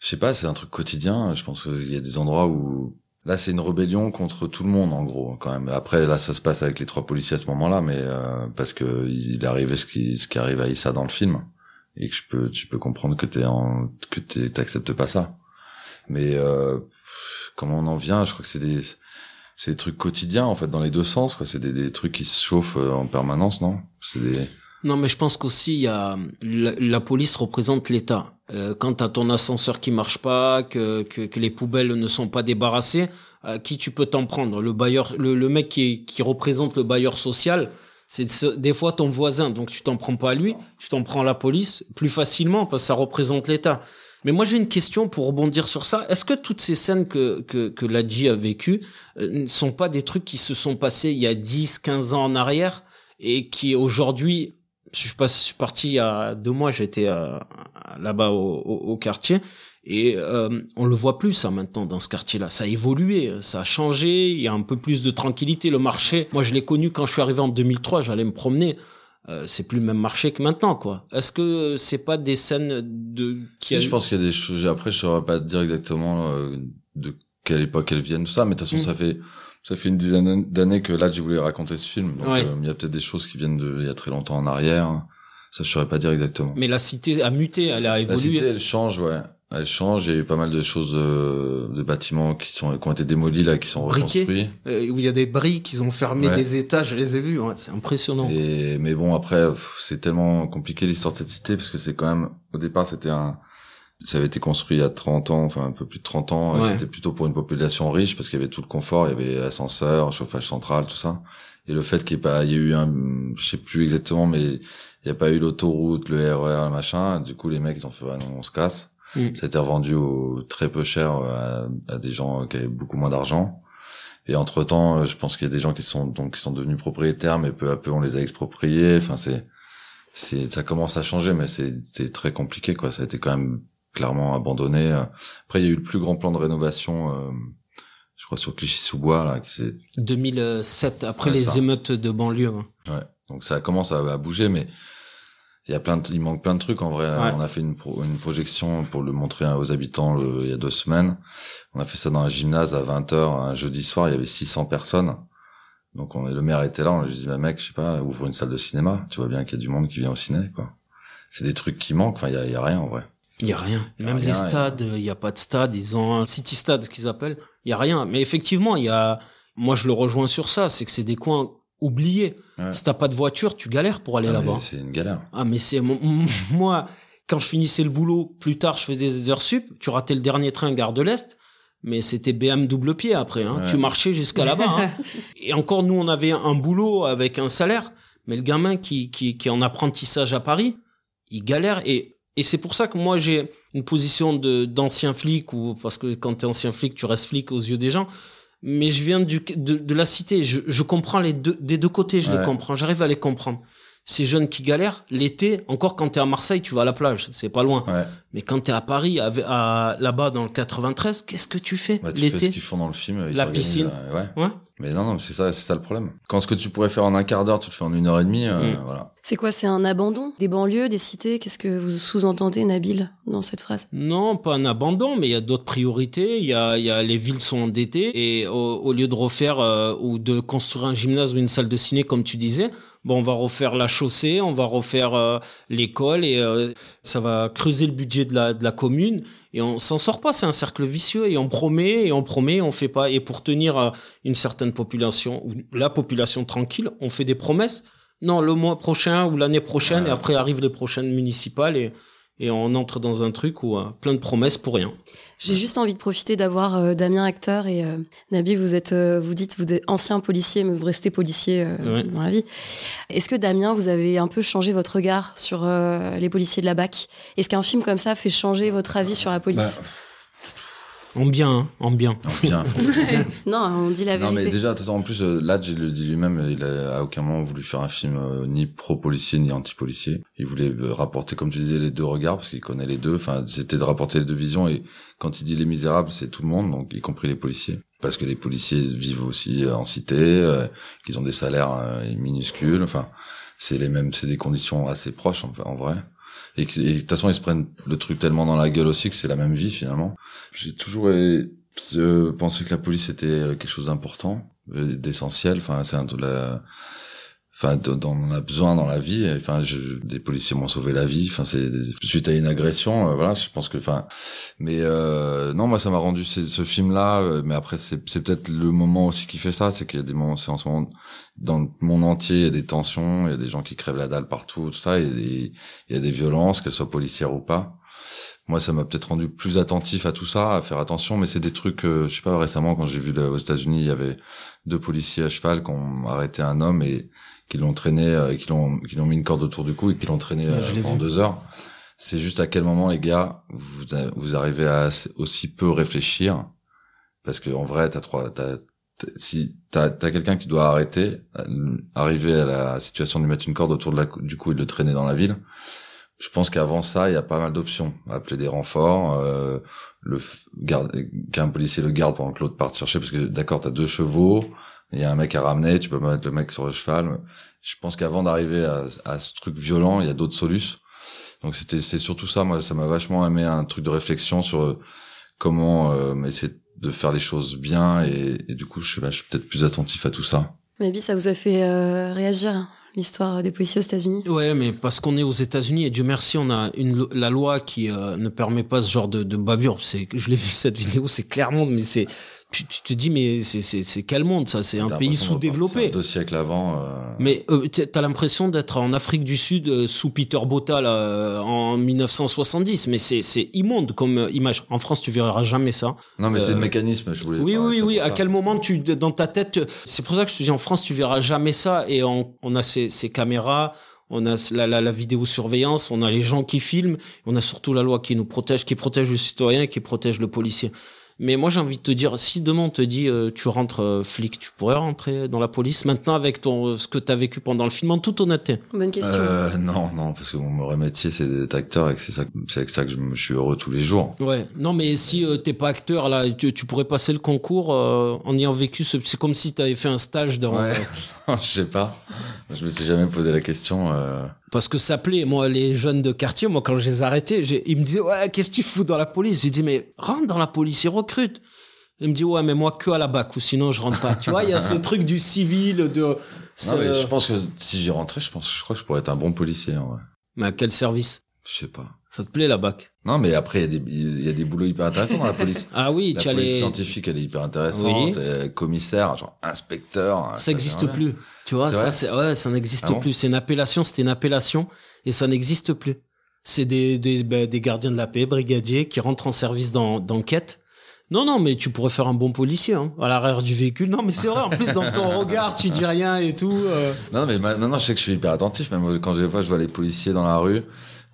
je sais pas, c'est un truc quotidien. Je pense qu'il y a des endroits où là, c'est une rébellion contre tout le monde, en gros, quand même. Après, là, ça se passe avec les trois policiers à ce moment-là, mais euh, parce que il arrivé ce qui ce qui arrive à Issa dans le film et que je peux tu peux comprendre que t'es en que t'es- t'acceptes pas ça. Mais euh, comment on en vient Je crois que c'est des c'est des trucs quotidiens en fait dans les deux sens quoi. C'est des, des trucs qui se chauffent euh, en permanence, non? C'est des Non, mais je pense qu'aussi il y a la police représente l'État. Euh, quand t'as ton ascenseur qui marche pas, que, que que les poubelles ne sont pas débarrassées, à qui tu peux t'en prendre? Le bailleur, le, le mec qui qui représente le bailleur social, c'est ce- des fois ton voisin, donc tu t'en prends pas à lui, tu t'en prends à la police plus facilement parce que ça représente l'État. Mais moi j'ai une question pour rebondir sur ça. Est-ce que toutes ces scènes que que que a vécues euh, ne sont pas des trucs qui se sont passés il y a 10, 15 ans en arrière et qui aujourd'hui je suis, pas, je suis parti il y a deux mois, j'étais euh, là-bas au, au, au quartier et euh, on le voit plus ça maintenant dans ce quartier-là. Ça a évolué, ça a changé, il y a un peu plus de tranquillité. Le marché, moi je l'ai connu quand je suis arrivé en 2003, j'allais me promener. Euh, c'est plus le même marché que maintenant, quoi. Est-ce que c'est pas des scènes de qui Si, je pense qu'il y a des choses. Après, je saurais pas te dire exactement euh, de quelle époque elles viennent, tout ça. Mais de toute façon, Mm. ça fait ça fait une dizaine d'années que là, j'ai voulu raconter ce film. Donc, Ouais. euh, il y a peut-être des choses qui viennent de il y a très longtemps en arrière. Ça, je saurais pas dire exactement. Mais la cité a muté, elle a La évolué. cité, elle change, ouais. Elle change. Il y a eu pas mal de choses, euh, de bâtiments qui sont qui ont été démolis là, qui sont Briqués. reconstruits. Euh, où il y a des briques, ils ont fermé Ouais. des étages, je les ai vus, ouais, c'est impressionnant. Et mais bon après c'est tellement compliqué l'histoire de cette cité parce que c'est quand même au départ c'était un ça avait été construit il y a 30 ans enfin un peu plus de 30 ans Ouais. c'était plutôt pour une population riche parce qu'il y avait tout le confort il y avait ascenseur chauffage central tout ça et le fait qu'il y ait pas il y a eu un je sais plus exactement mais il n'y a pas eu l'autoroute le RER le machin du coup les mecs ils ont fait ouais, non, on se casse Mm. ça a été revendu au très peu cher à, à des gens qui avaient beaucoup moins d'argent et entre temps, je pense qu'il y a des gens qui sont donc qui sont devenus propriétaires, mais peu à peu on les a expropriés. Enfin, c'est c'est ça commence à changer, mais c'est c'est très compliqué quoi. Ça a été quand même clairement abandonné. Après, il y a eu le plus grand plan de rénovation, euh, je crois sur Clichy-sous-Bois là, qui s'est 2007, après Ouais, les ça. émeutes de banlieue. hein. Ouais. Donc ça commence à, à bouger, mais il y a plein de, il manque plein de trucs en vrai. Ouais. On a fait une, pro- une projection pour le montrer aux habitants le- il y a deux semaines. On a fait ça dans un gymnase à 20h un jeudi soir. Il y avait 600 personnes. Donc on, le maire était là. On lui dit, bah, mec, je sais pas, ouvre une salle de cinéma. Tu vois bien qu'il y a du monde qui vient au ciné, quoi. C'est des trucs qui manquent. Enfin, il y a, y a rien en vrai. Il y a rien. A Même rien, les stades, il y a pas de stade. Ils ont un city stade, ce qu'ils appellent. Il y a rien. Mais effectivement, il y a. Moi, je le rejoins sur ça. C'est que c'est des coins oubliés. Ouais. Si t'as pas de voiture, tu galères pour aller Ah, là-bas. C'est une galère. Ah, mais c'est moi quand je finissais le boulot. Plus tard, je faisais des heures sup. Tu ratais le dernier train gare de l'Est. Mais c'était BM double pied après. Hein. Ouais. Tu marchais jusqu'à là-bas. hein. Et encore, nous, on avait un boulot avec un salaire. Mais le gamin qui, qui, qui est en apprentissage à Paris, il galère. Et, et c'est pour ça que moi, j'ai, une position de d'ancien flic ou parce que quand t'es ancien flic, tu restes flic aux yeux des gens. Mais je viens du, de, de la cité. Je, je comprends les deux, des deux côtés. Je les comprends. J'arrive à les comprendre. Ces jeunes qui galèrent l'été, encore quand t'es à Marseille, tu vas à la plage, c'est pas loin. Ouais. Mais quand t'es à Paris, à, à- là-bas dans le 93, qu'est-ce que tu fais Bah, tu fais ce l'été qu'ils font dans le film. ils La piscine. euh, ouais. Ouais. Mais non, non, mais c'est ça, c'est ça le problème. Quand ce que tu pourrais faire en un quart d'heure, tu le fais en une heure et demie, euh, Mm. voilà. C'est quoi C'est un abandon des banlieues, des cités? Qu'est-ce que vous sous-entendez, Nabil, dans cette phrase? Non, pas un abandon, mais il y a d'autres priorités. Il y a, il y a les villes sont endettées et au, au lieu de refaire euh, ou de construire un gymnase ou une salle de ciné comme tu disais, bon, on va refaire la chaussée, on va refaire euh, l'école et euh, ça va creuser le budget de la de la commune et on s'en sort pas. C'est un cercle vicieux et on promet et on promet, et on fait pas. Et pour tenir euh, une certaine population ou la population tranquille, on fait des promesses. Non, le mois prochain ou l'année prochaine Ouais. et après arrivent les prochaines municipales et et on entre dans un truc où euh, plein de promesses pour rien. J'ai juste envie de profiter d'avoir euh, Damien acteur et euh, Nabil, vous êtes, euh, vous dites, vous êtes ancien policier, mais vous restez policier euh, Ouais. dans la vie. Est-ce que Damien, vous avez un peu changé votre regard sur euh, les policiers de la BAC? Est-ce qu'un film comme ça fait changer votre avis sur la police? En bien, hein, en bien. Bah, bien. Non, on dit la non, mais vérité. déjà, de toute façon, en plus, euh, là, il le dit lui-même, il a à aucun moment voulu faire un film euh, ni pro-policier ni anti-policier. Il voulait euh, rapporter, comme tu disais, les deux regards, parce qu'il connaît les deux. Enfin, c'était de rapporter les deux visions. Et quand il dit les misérables, c'est tout le monde, donc y compris les policiers. Parce que les policiers vivent aussi euh, en cité, euh, qu'ils ont des salaires euh, minuscules. Enfin, c'est les mêmes, c'est des conditions assez proches, en, en vrai. Et de toute façon, ils se prennent le truc tellement dans la gueule aussi que c'est la même vie, finalement. J'ai toujours euh, pensé que la police était euh, quelque chose d'important, euh, d'essentiel. Enfin, c'est un la, enfin, dont on a besoin dans la vie. Enfin, je, des policiers m'ont sauvé la vie. Enfin, c'est suite à une agression. euh, voilà, je pense que, enfin, mais euh, non, moi, ça m'a rendu ce, ce film-là. euh, mais après, c'est peut-être le moment aussi qui fait ça, c'est qu'il y a des moments, c'est en ce moment dans le monde entier, il y a des tensions, il y a des gens qui crèvent la dalle partout, tout ça, et des- il y a des violences, qu'elles soient policières ou pas moi ça m'a peut-être rendu plus attentif à tout ça à faire attention mais c'est des trucs euh, je sais pas récemment quand j'ai vu là, aux États-Unis il y avait deux policiers à cheval qui ont arrêté un homme et qui l'ont traîné euh, qui l'ont qui l'ont mis une corde autour du cou et qui l'ont traîné euh, pendant deux heures. C'est juste à quel moment les gars vous vous arrivez à aussi peu réfléchir? Parce que en vrai t'as trois t'as si t'as as, quelqu'un qui doit arrêter euh, arriver à la situation de lui mettre une corde autour de la, cou- du cou et de le traîner dans la ville je pense qu'avant ça, il y a pas mal d'options. Appeler des renforts, euh, le garde, qu'un policier le garde pendant que l'autre parte chercher, parce que d'accord, t'as deux chevaux, il y a un mec à ramener, tu peux pas mettre le mec sur le cheval. Je pense qu'avant d'arriver à, à ce truc violent, il y a d'autres solutions. Donc c'était, c'est surtout ça. Moi, ça m'a vachement aimé un truc de réflexion sur euh, comment euh, essayer de faire les choses bien, et, et du coup, je sais pas, je suis peut-être plus attentif à tout ça. Nabil, ça vous a fait euh, réagir l'histoire des policiers aux États-Unis? Ouais, mais parce qu'on est aux États-Unis et Dieu merci, on a une la loi qui euh, ne permet pas ce genre de, de bavure. C'est, je l'ai vu cette vidéo, c'est clairement, mais c'est, tu, tu te dis mais c'est c'est c'est quel monde ça C'est un pays sous-développé. Deux siècles avant. euh, Mais euh, t'as l'impression d'être en Afrique du Sud euh, sous Peter Botta là, euh, en 1970, mais c'est c'est immonde comme euh, image. En France, tu verras jamais ça. Non, mais c'est Euh, le mécanisme. Je voulais. Oui, parler oui, oui. À ça. quel moment tu, dans ta tête, c'est pour ça que je te dis en France, tu verras jamais ça. Et on, on a ces, ces caméras, on a la, la, la vidéosurveillance, on a les gens qui filment, on a surtout la loi qui nous protège, qui protège le citoyen, et qui protège le policier. Mais moi, j'ai envie de te dire, si demain on te dit, euh, tu rentres euh, flic, tu pourrais rentrer dans la police maintenant avec ton ce que tu as vécu pendant le film, en toute honnêteté. Bonne question. Euh, non, non, parce que mon vrai métier c'est d'être acteur et que c'est ça, c'est avec ça que je, me- je suis heureux tous les jours. Ouais. Non, mais si euh, t'es pas acteur là, tu, tu pourrais passer le concours euh, en ayant vécu ce. C'est comme si t'avais fait un stage dans. Ouais. je sais pas. Je me suis jamais posé la question. Parce que ça plaît, moi, les jeunes de quartier, moi, quand je les arrêtais, j'ai- ils me disaient, ouais, qu'est-ce que tu fous dans la police? J'ai dit, mais rentre dans la police, ils recrutent. Il me dit, ouais, mais moi, que à la bac, ou sinon, je rentre pas. tu vois, il y a ce truc du civil, de, Non, mais je pense que si j'y rentrais, je pense, je crois que je pourrais être un bon policier. En vrai. mais à quel service? Je sais pas. Ça te plaît, la bac? Non, mais après il y a des, il y a des boulots hyper intéressants dans la police. Ah oui, La tu as police les, scientifique, elle est hyper intéressante. Oui. Les commissaires, genre inspecteur. ça n'existe plus. Tu vois, C'est ça, c'est, ouais, ça n'existe Ah bon plus. C'est une appellation, c'était une appellation, et ça n'existe plus. C'est des, des, ben, des gardiens de la paix, brigadiers, qui rentrent en service dans, d'enquête. Non, non, mais tu pourrais faire un bon policier, hein, à l'arrière du véhicule. Non, mais c'est vrai, en plus, dans ton regard, tu dis rien et tout. euh. Non, non, mais ma- non, non, je sais que je suis hyper attentif. Même quand je vois, je vois les policiers dans la rue,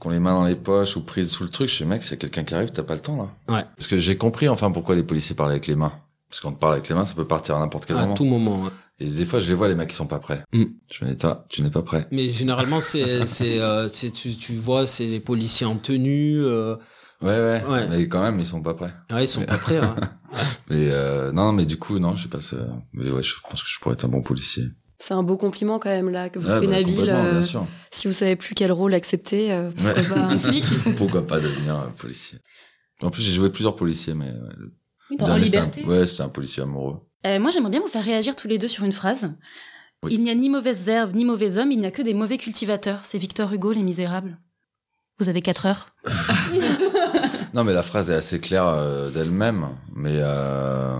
qui ont les mains dans les poches ou prises sous le truc. Je suis mec, s'il y a quelqu'un qui arrive, t'as pas le temps là. Ouais. Parce que j'ai compris enfin pourquoi les policiers parlent avec les mains. Parce qu'on te parle avec les mains, ça peut partir à n'importe quel À moment. tout moment. ouais. Et des fois, je les vois les mecs qui sont pas prêts. Mm. Je me dis, tu n'es pas prêt. Mais généralement, c'est, c'est, euh, tu, tu vois, c'est les policiers en tenue. Euh, Ouais, ouais, Ouais. Mais quand même, ils sont pas prêts. ouais, ils sont pas prêts. hein. Mais euh, non, mais du coup, non, je sais pas. ça- Mais ouais, je pense que je pourrais être un bon policier. C'est un beau compliment quand même là que vous Ouais, fait bah, Nabil. euh, bien sûr. si vous savez plus quel rôle accepter, euh, pourquoi Ouais. pas un flic Pourquoi pas devenir euh, policier En plus, j'ai joué plusieurs policiers, mais Oui, dans dernier, c'était un- liberté. Ouais, c'était un policier amoureux. Euh, moi, j'aimerais bien vous faire réagir tous les deux sur une phrase. Oui. Il n'y a ni mauvaises herbes, ni mauvais hommes, il n'y a que des mauvais cultivateurs. C'est Victor Hugo, Les Misérables. Vous avez quatre heures. Non, mais la phrase est assez claire euh, d'elle-même. Mais euh,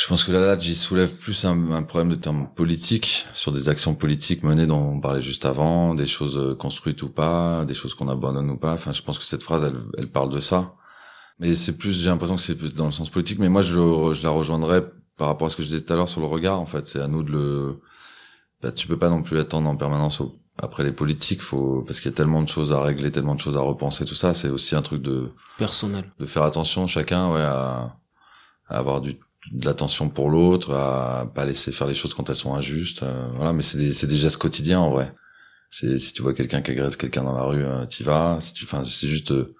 je pense que là, là, j'y soulève plus un, un problème de termes politiques sur des actions politiques menées dont on parlait juste avant, des choses euh, construites ou pas, des choses qu'on abandonne ou pas. Enfin, je pense que cette phrase, elle, elle parle de ça. Mais c'est plus, j'ai l'impression que c'est plus dans le sens politique. Mais moi, je, je la rejoindrais par rapport à ce que je disais tout à l'heure sur le regard. En fait, c'est à nous de le. Bah, tu peux pas non plus attendre en permanence au- après les politiques. Faut parce qu'il y a tellement de choses à régler, tellement de choses à repenser. Tout ça, c'est aussi un truc de Personnel. de faire attention chacun ouais à, à avoir du de l'attention pour l'autre à pas laisser faire les choses quand elles sont injustes euh, voilà mais c'est des c'est des gestes quotidiens en vrai c'est si tu vois quelqu'un qui agresse quelqu'un dans la rue euh, t'y vas si tu enfin c'est juste de,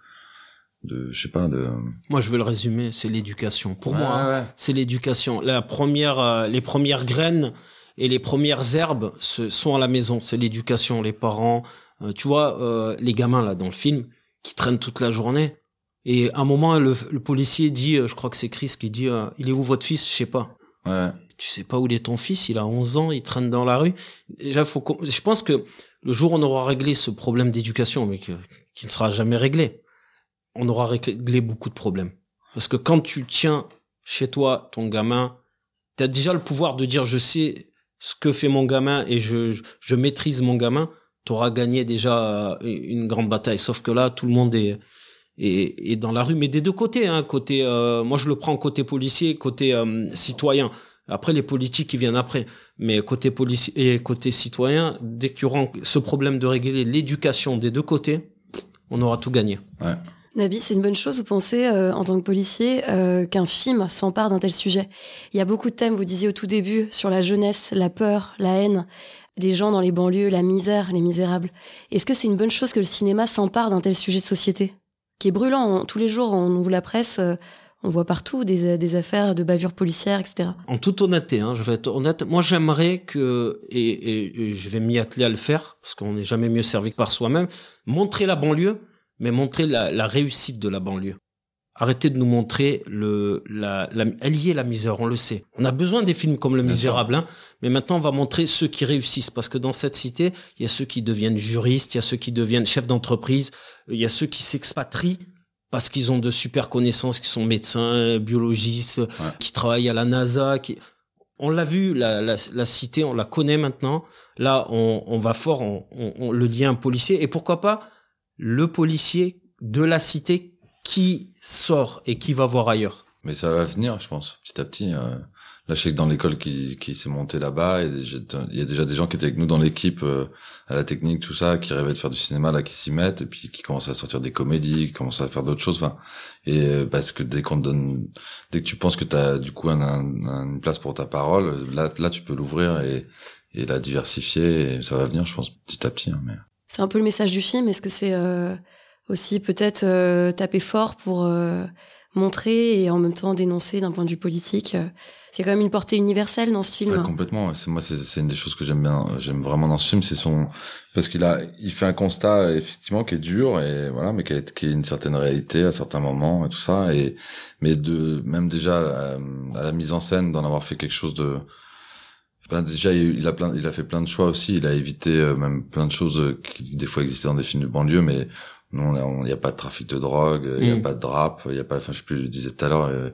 de je sais pas de Moi, je vais le résumer. C'est l'éducation. Pour Ouais, moi, hein, ouais. c'est l'éducation. La première, euh, les premières graines et les premières herbes se, sont à la maison. C'est l'éducation, les parents. Euh, tu vois, euh, les gamins là dans le film qui traînent toute la journée. Et à un moment, le, le policier dit, euh, je crois que c'est Chris qui dit, euh, il est où votre fils? Je sais pas. ouais Tu sais pas où il est ton fils? Il a 11 ans, il traîne dans la rue. Déjà, faut. Je pense que le jour où on aura réglé ce problème d'éducation, mais que- qui ne sera jamais réglé, on aura réglé beaucoup de problèmes. Parce que quand tu tiens chez toi ton gamin, tu as déjà le pouvoir de dire je sais ce que fait mon gamin et je, je, je maîtrise mon gamin, tu auras gagné déjà euh, une grande bataille. Sauf que là, tout le monde est, est, est dans la rue, mais des deux côtés. Hein, côté, euh, moi, je le prends côté policier, côté euh, citoyen. Après, les politiques qui viennent après. Mais côté policier et côté citoyen, dès qu'il y aura ce problème de régler l'éducation des deux côtés, on aura tout gagné. ouais Nabi, c'est une bonne chose, vous pensez, euh, en tant que policier, euh, qu'un film s'empare d'un tel sujet? Il y a beaucoup de thèmes, vous disiez au tout début, sur la jeunesse, la peur, la haine, les gens dans les banlieues, la misère, les misérables. Est-ce que c'est une bonne chose que le cinéma s'empare d'un tel sujet de société? Qui est brûlant, tous les jours, on ouvre la presse, euh, on voit partout des, des affaires de bavures policières, etc. En toute honnêteté, hein, je vais être honnête, moi j'aimerais que, et, je vais m'y atteler à le faire, parce qu'on n'est jamais mieux servi que par soi-même, montrer la banlieue, mais montrer la réussite de la banlieue. Arrêtez de nous montrer le, la, la, allier la misère, on le sait. On a besoin des films comme Le Bien Misérable, hein, mais maintenant on va montrer ceux qui réussissent, parce que dans cette cité, il y a ceux qui deviennent juristes, il y a ceux qui deviennent chefs d'entreprise, il y a ceux qui s'expatrient parce qu'ils ont de super connaissances, qui sont médecins, biologistes, qui travaillent à la NASA, qui... On l'a vu, la, la, la cité, on la connaît maintenant. Là, on, on va fort, on, on- on- le lien policier. Et pourquoi pas le policier de la cité qui sort et qui va voir ailleurs. Mais ça va venir, je pense, petit à petit. euh. Là, je sais que dans l'école qui, qui s'est montée là-bas, il y a déjà- des gens qui étaient avec nous dans l'équipe, euh, à la technique, tout ça, qui rêvaient de faire du cinéma, là, qui s'y mettent, et puis qui commencent à sortir des comédies, qui commencent à faire d'autres choses. Enfin, et euh, parce que dès qu'on te donne, dès que tu penses que tu as du coup un, un- une place pour ta parole, là, là, tu peux l'ouvrir et, et la diversifier. Et ça va venir, je pense, petit à petit. hein, mais... C'est un peu le message du film. Est-ce que c'est euh, aussi peut-être euh, taper fort pour euh, montrer et en même temps dénoncer d'un point de vue politique euh, C'est quand même une portée universelle dans ce film. Ouais, complètement. C'est moi, c'est une des choses que j'aime bien, j'aime vraiment dans ce film, c'est son parce qu'il a, il fait un constat effectivement qui est dur et voilà, mais qui, est, qui est une certaine réalité à certains moments et tout ça. Et mais de même déjà euh, à la mise en scène d'en avoir fait quelque chose de Enfin, déjà, il a plein, il a fait plein de choix aussi. Il a évité euh, même plein de choses qui des fois existaient dans des films de banlieue, mais nous, il n'y a pas de trafic de drogue, il n'y a Mm. pas de drap, il y a pas, enfin, je sais plus, je le disais tout à l'heure, euh,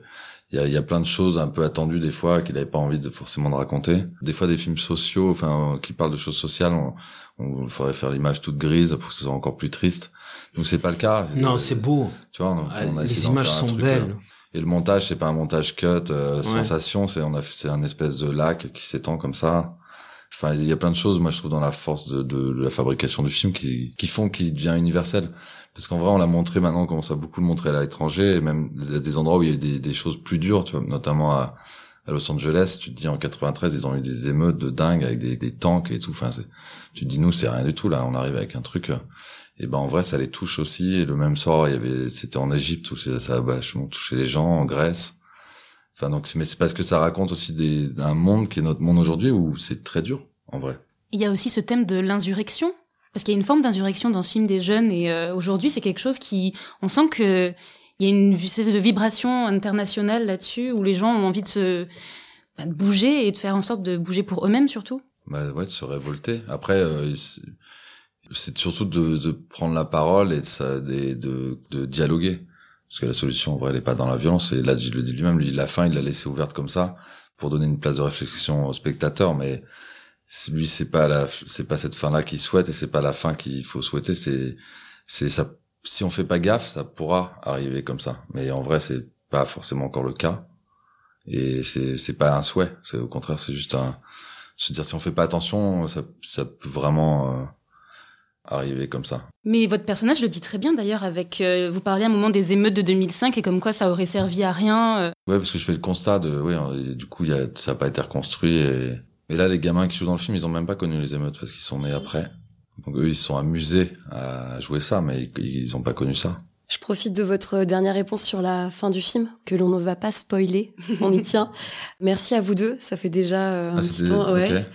il y a, il y a plein de choses un peu attendues des fois qu'il n'avait pas envie de forcément de raconter. Des fois, des films sociaux, enfin, qui parlent de choses sociales, on, on faudrait faire l'image toute grise pour que ce soit encore plus triste. Donc c'est pas le cas. Non, Euh, c'est beau. Tu vois, on, on a Les images sont truc, belles. euh, et le montage, c'est pas un montage cut, euh, Ouais. sensation, c'est on a, c'est un espèce de lac qui s'étend comme ça. Enfin, il y a plein de choses, moi je trouve dans la force de, de, la fabrication du film qui, qui font qu'il devient universel. Parce qu'en vrai, on l'a montré maintenant, on commence à beaucoup le montrer à l'étranger, et même des endroits où il y a eu des, des choses plus dures, tu vois, notamment à, à Los Angeles, tu te dis en 93, ils ont eu des émeutes de dingue avec des, des tanks et tout. Enfin, tu te dis nous c'est rien du tout là, on arrive avec un truc. Euh, et ben en vrai ça les touche aussi. Et le même soir, il y avait, c'était en Égypte où ça a vachement touché les gens, en Grèce. Enfin donc, mais c'est parce que ça raconte aussi des, un monde qui est notre monde aujourd'hui où c'est très dur en vrai. Il y a aussi ce thème de l'insurrection parce qu'il y a une forme d'insurrection dans ce film des jeunes et euh, aujourd'hui c'est quelque chose qui, on sent que il y a une espèce de vibration internationale là-dessus où les gens ont envie de se bah, de bouger et de faire en sorte de bouger pour eux-mêmes surtout. Bah ouais, de se révolter. Après, euh, c'est surtout de, de, prendre la parole et de, de, de, de dialoguer. Parce que la solution, en vrai, elle est pas dans la violence. Et là, je le dis lui-même, lui, la fin, il l'a laissé ouverte comme ça pour donner une place de réflexion au spectateur. Mais lui, c'est pas la, c'est pas cette fin-là qu'il souhaite et c'est pas la fin qu'il faut souhaiter. C'est, c'est ça si on fait pas gaffe, ça pourra arriver comme ça. Mais en vrai, c'est pas forcément encore le cas. Et c'est c'est pas un souhait. C'est au contraire, c'est juste un se dire si on fait pas attention, ça ça peut vraiment euh, arriver comme ça. Mais votre personnage le dit très bien d'ailleurs avec euh, vous parlez à un moment des émeutes de 2005 et comme quoi ça aurait servi à rien. Euh. Ouais, parce que je fais le constat de oui, du coup, il y a ça a pas été reconstruit et et là les gamins qui jouent dans le film, ils ont même pas connu les émeutes parce qu'ils sont nés après. Donc eux, ils se sont amusés à jouer ça, mais ils n'ont pas connu ça. Je profite de votre dernière réponse sur la fin du film, que l'on ne va pas spoiler, on y tient. Merci à vous deux, ça fait déjà euh, un ah, petit temps. Ouais.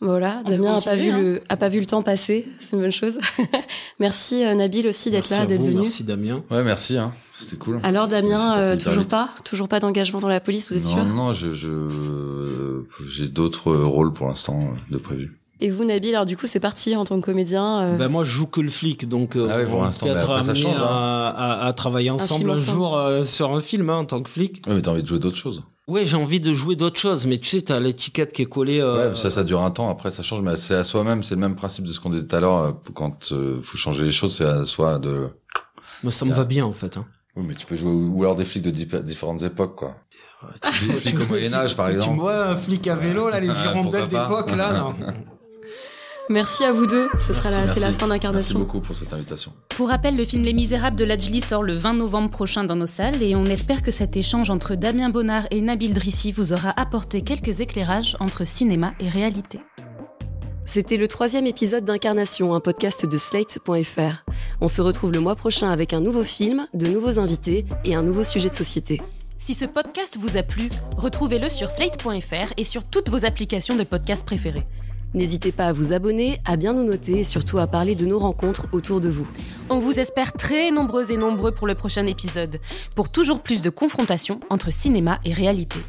Voilà, Damien a pas vu le hein. a pas vu le temps passer, c'est une bonne chose. merci euh, Nabil aussi d'être là, d'être venu. Merci Damien. Ouais, merci hein. C'était cool. Alors Damien, euh, toujours pas, toujours pas d'engagement dans la police, vous êtes sûr? Non, non, je j'ai d'autres rôles pour l'instant de prévu. Et vous, Nabil, alors du coup, c'est parti en tant que comédien euh... Ben moi, je joue que le flic, donc euh, ah oui, pour l'instant, être ça change, hein. à, à, travailler ensemble un, jour euh, sur un film hein, en tant que flic. Ouais, mais t'as envie de jouer d'autres choses. Ouais, j'ai envie de jouer d'autres choses, mais tu sais, t'as l'étiquette qui est collée. Euh, ouais, ça, ça dure un temps. Après, ça change, mais c'est à soi-même. C'est le même principe de ce qu'on disait tout à l'heure. Quand euh, faut changer les choses, c'est à soi de. Moi, ça me va bien en fait. Hein. Oui, mais tu peux jouer ou alors des flics de différentes époques, quoi. Tu, flics au Moyen Âge, par exemple. Tu me vois un flic à vélo, là, les hirondelles d'époque, là. Non. Merci à vous deux. Ce sera la, c'est la fin d'incarnation. Merci beaucoup pour cette invitation. Pour rappel, le film Les Misérables de Lajli sort le 20 novembre prochain dans nos salles et on espère que cet échange entre Damien Bonnard et Nabil Drissi vous aura apporté quelques éclairages entre cinéma et réalité. C'était le troisième épisode d'Incarnation, un podcast de Slate.fr. On se retrouve le mois prochain avec un nouveau film, de nouveaux invités et un nouveau sujet de société. Si ce podcast vous a plu, retrouvez-le sur slate.fr et sur toutes vos applications de podcast préférées. N'hésitez pas à vous abonner, à bien nous noter et surtout à parler de nos rencontres autour de vous. On vous espère très nombreux et nombreux pour le prochain épisode, pour toujours plus de confrontation entre cinéma et réalité.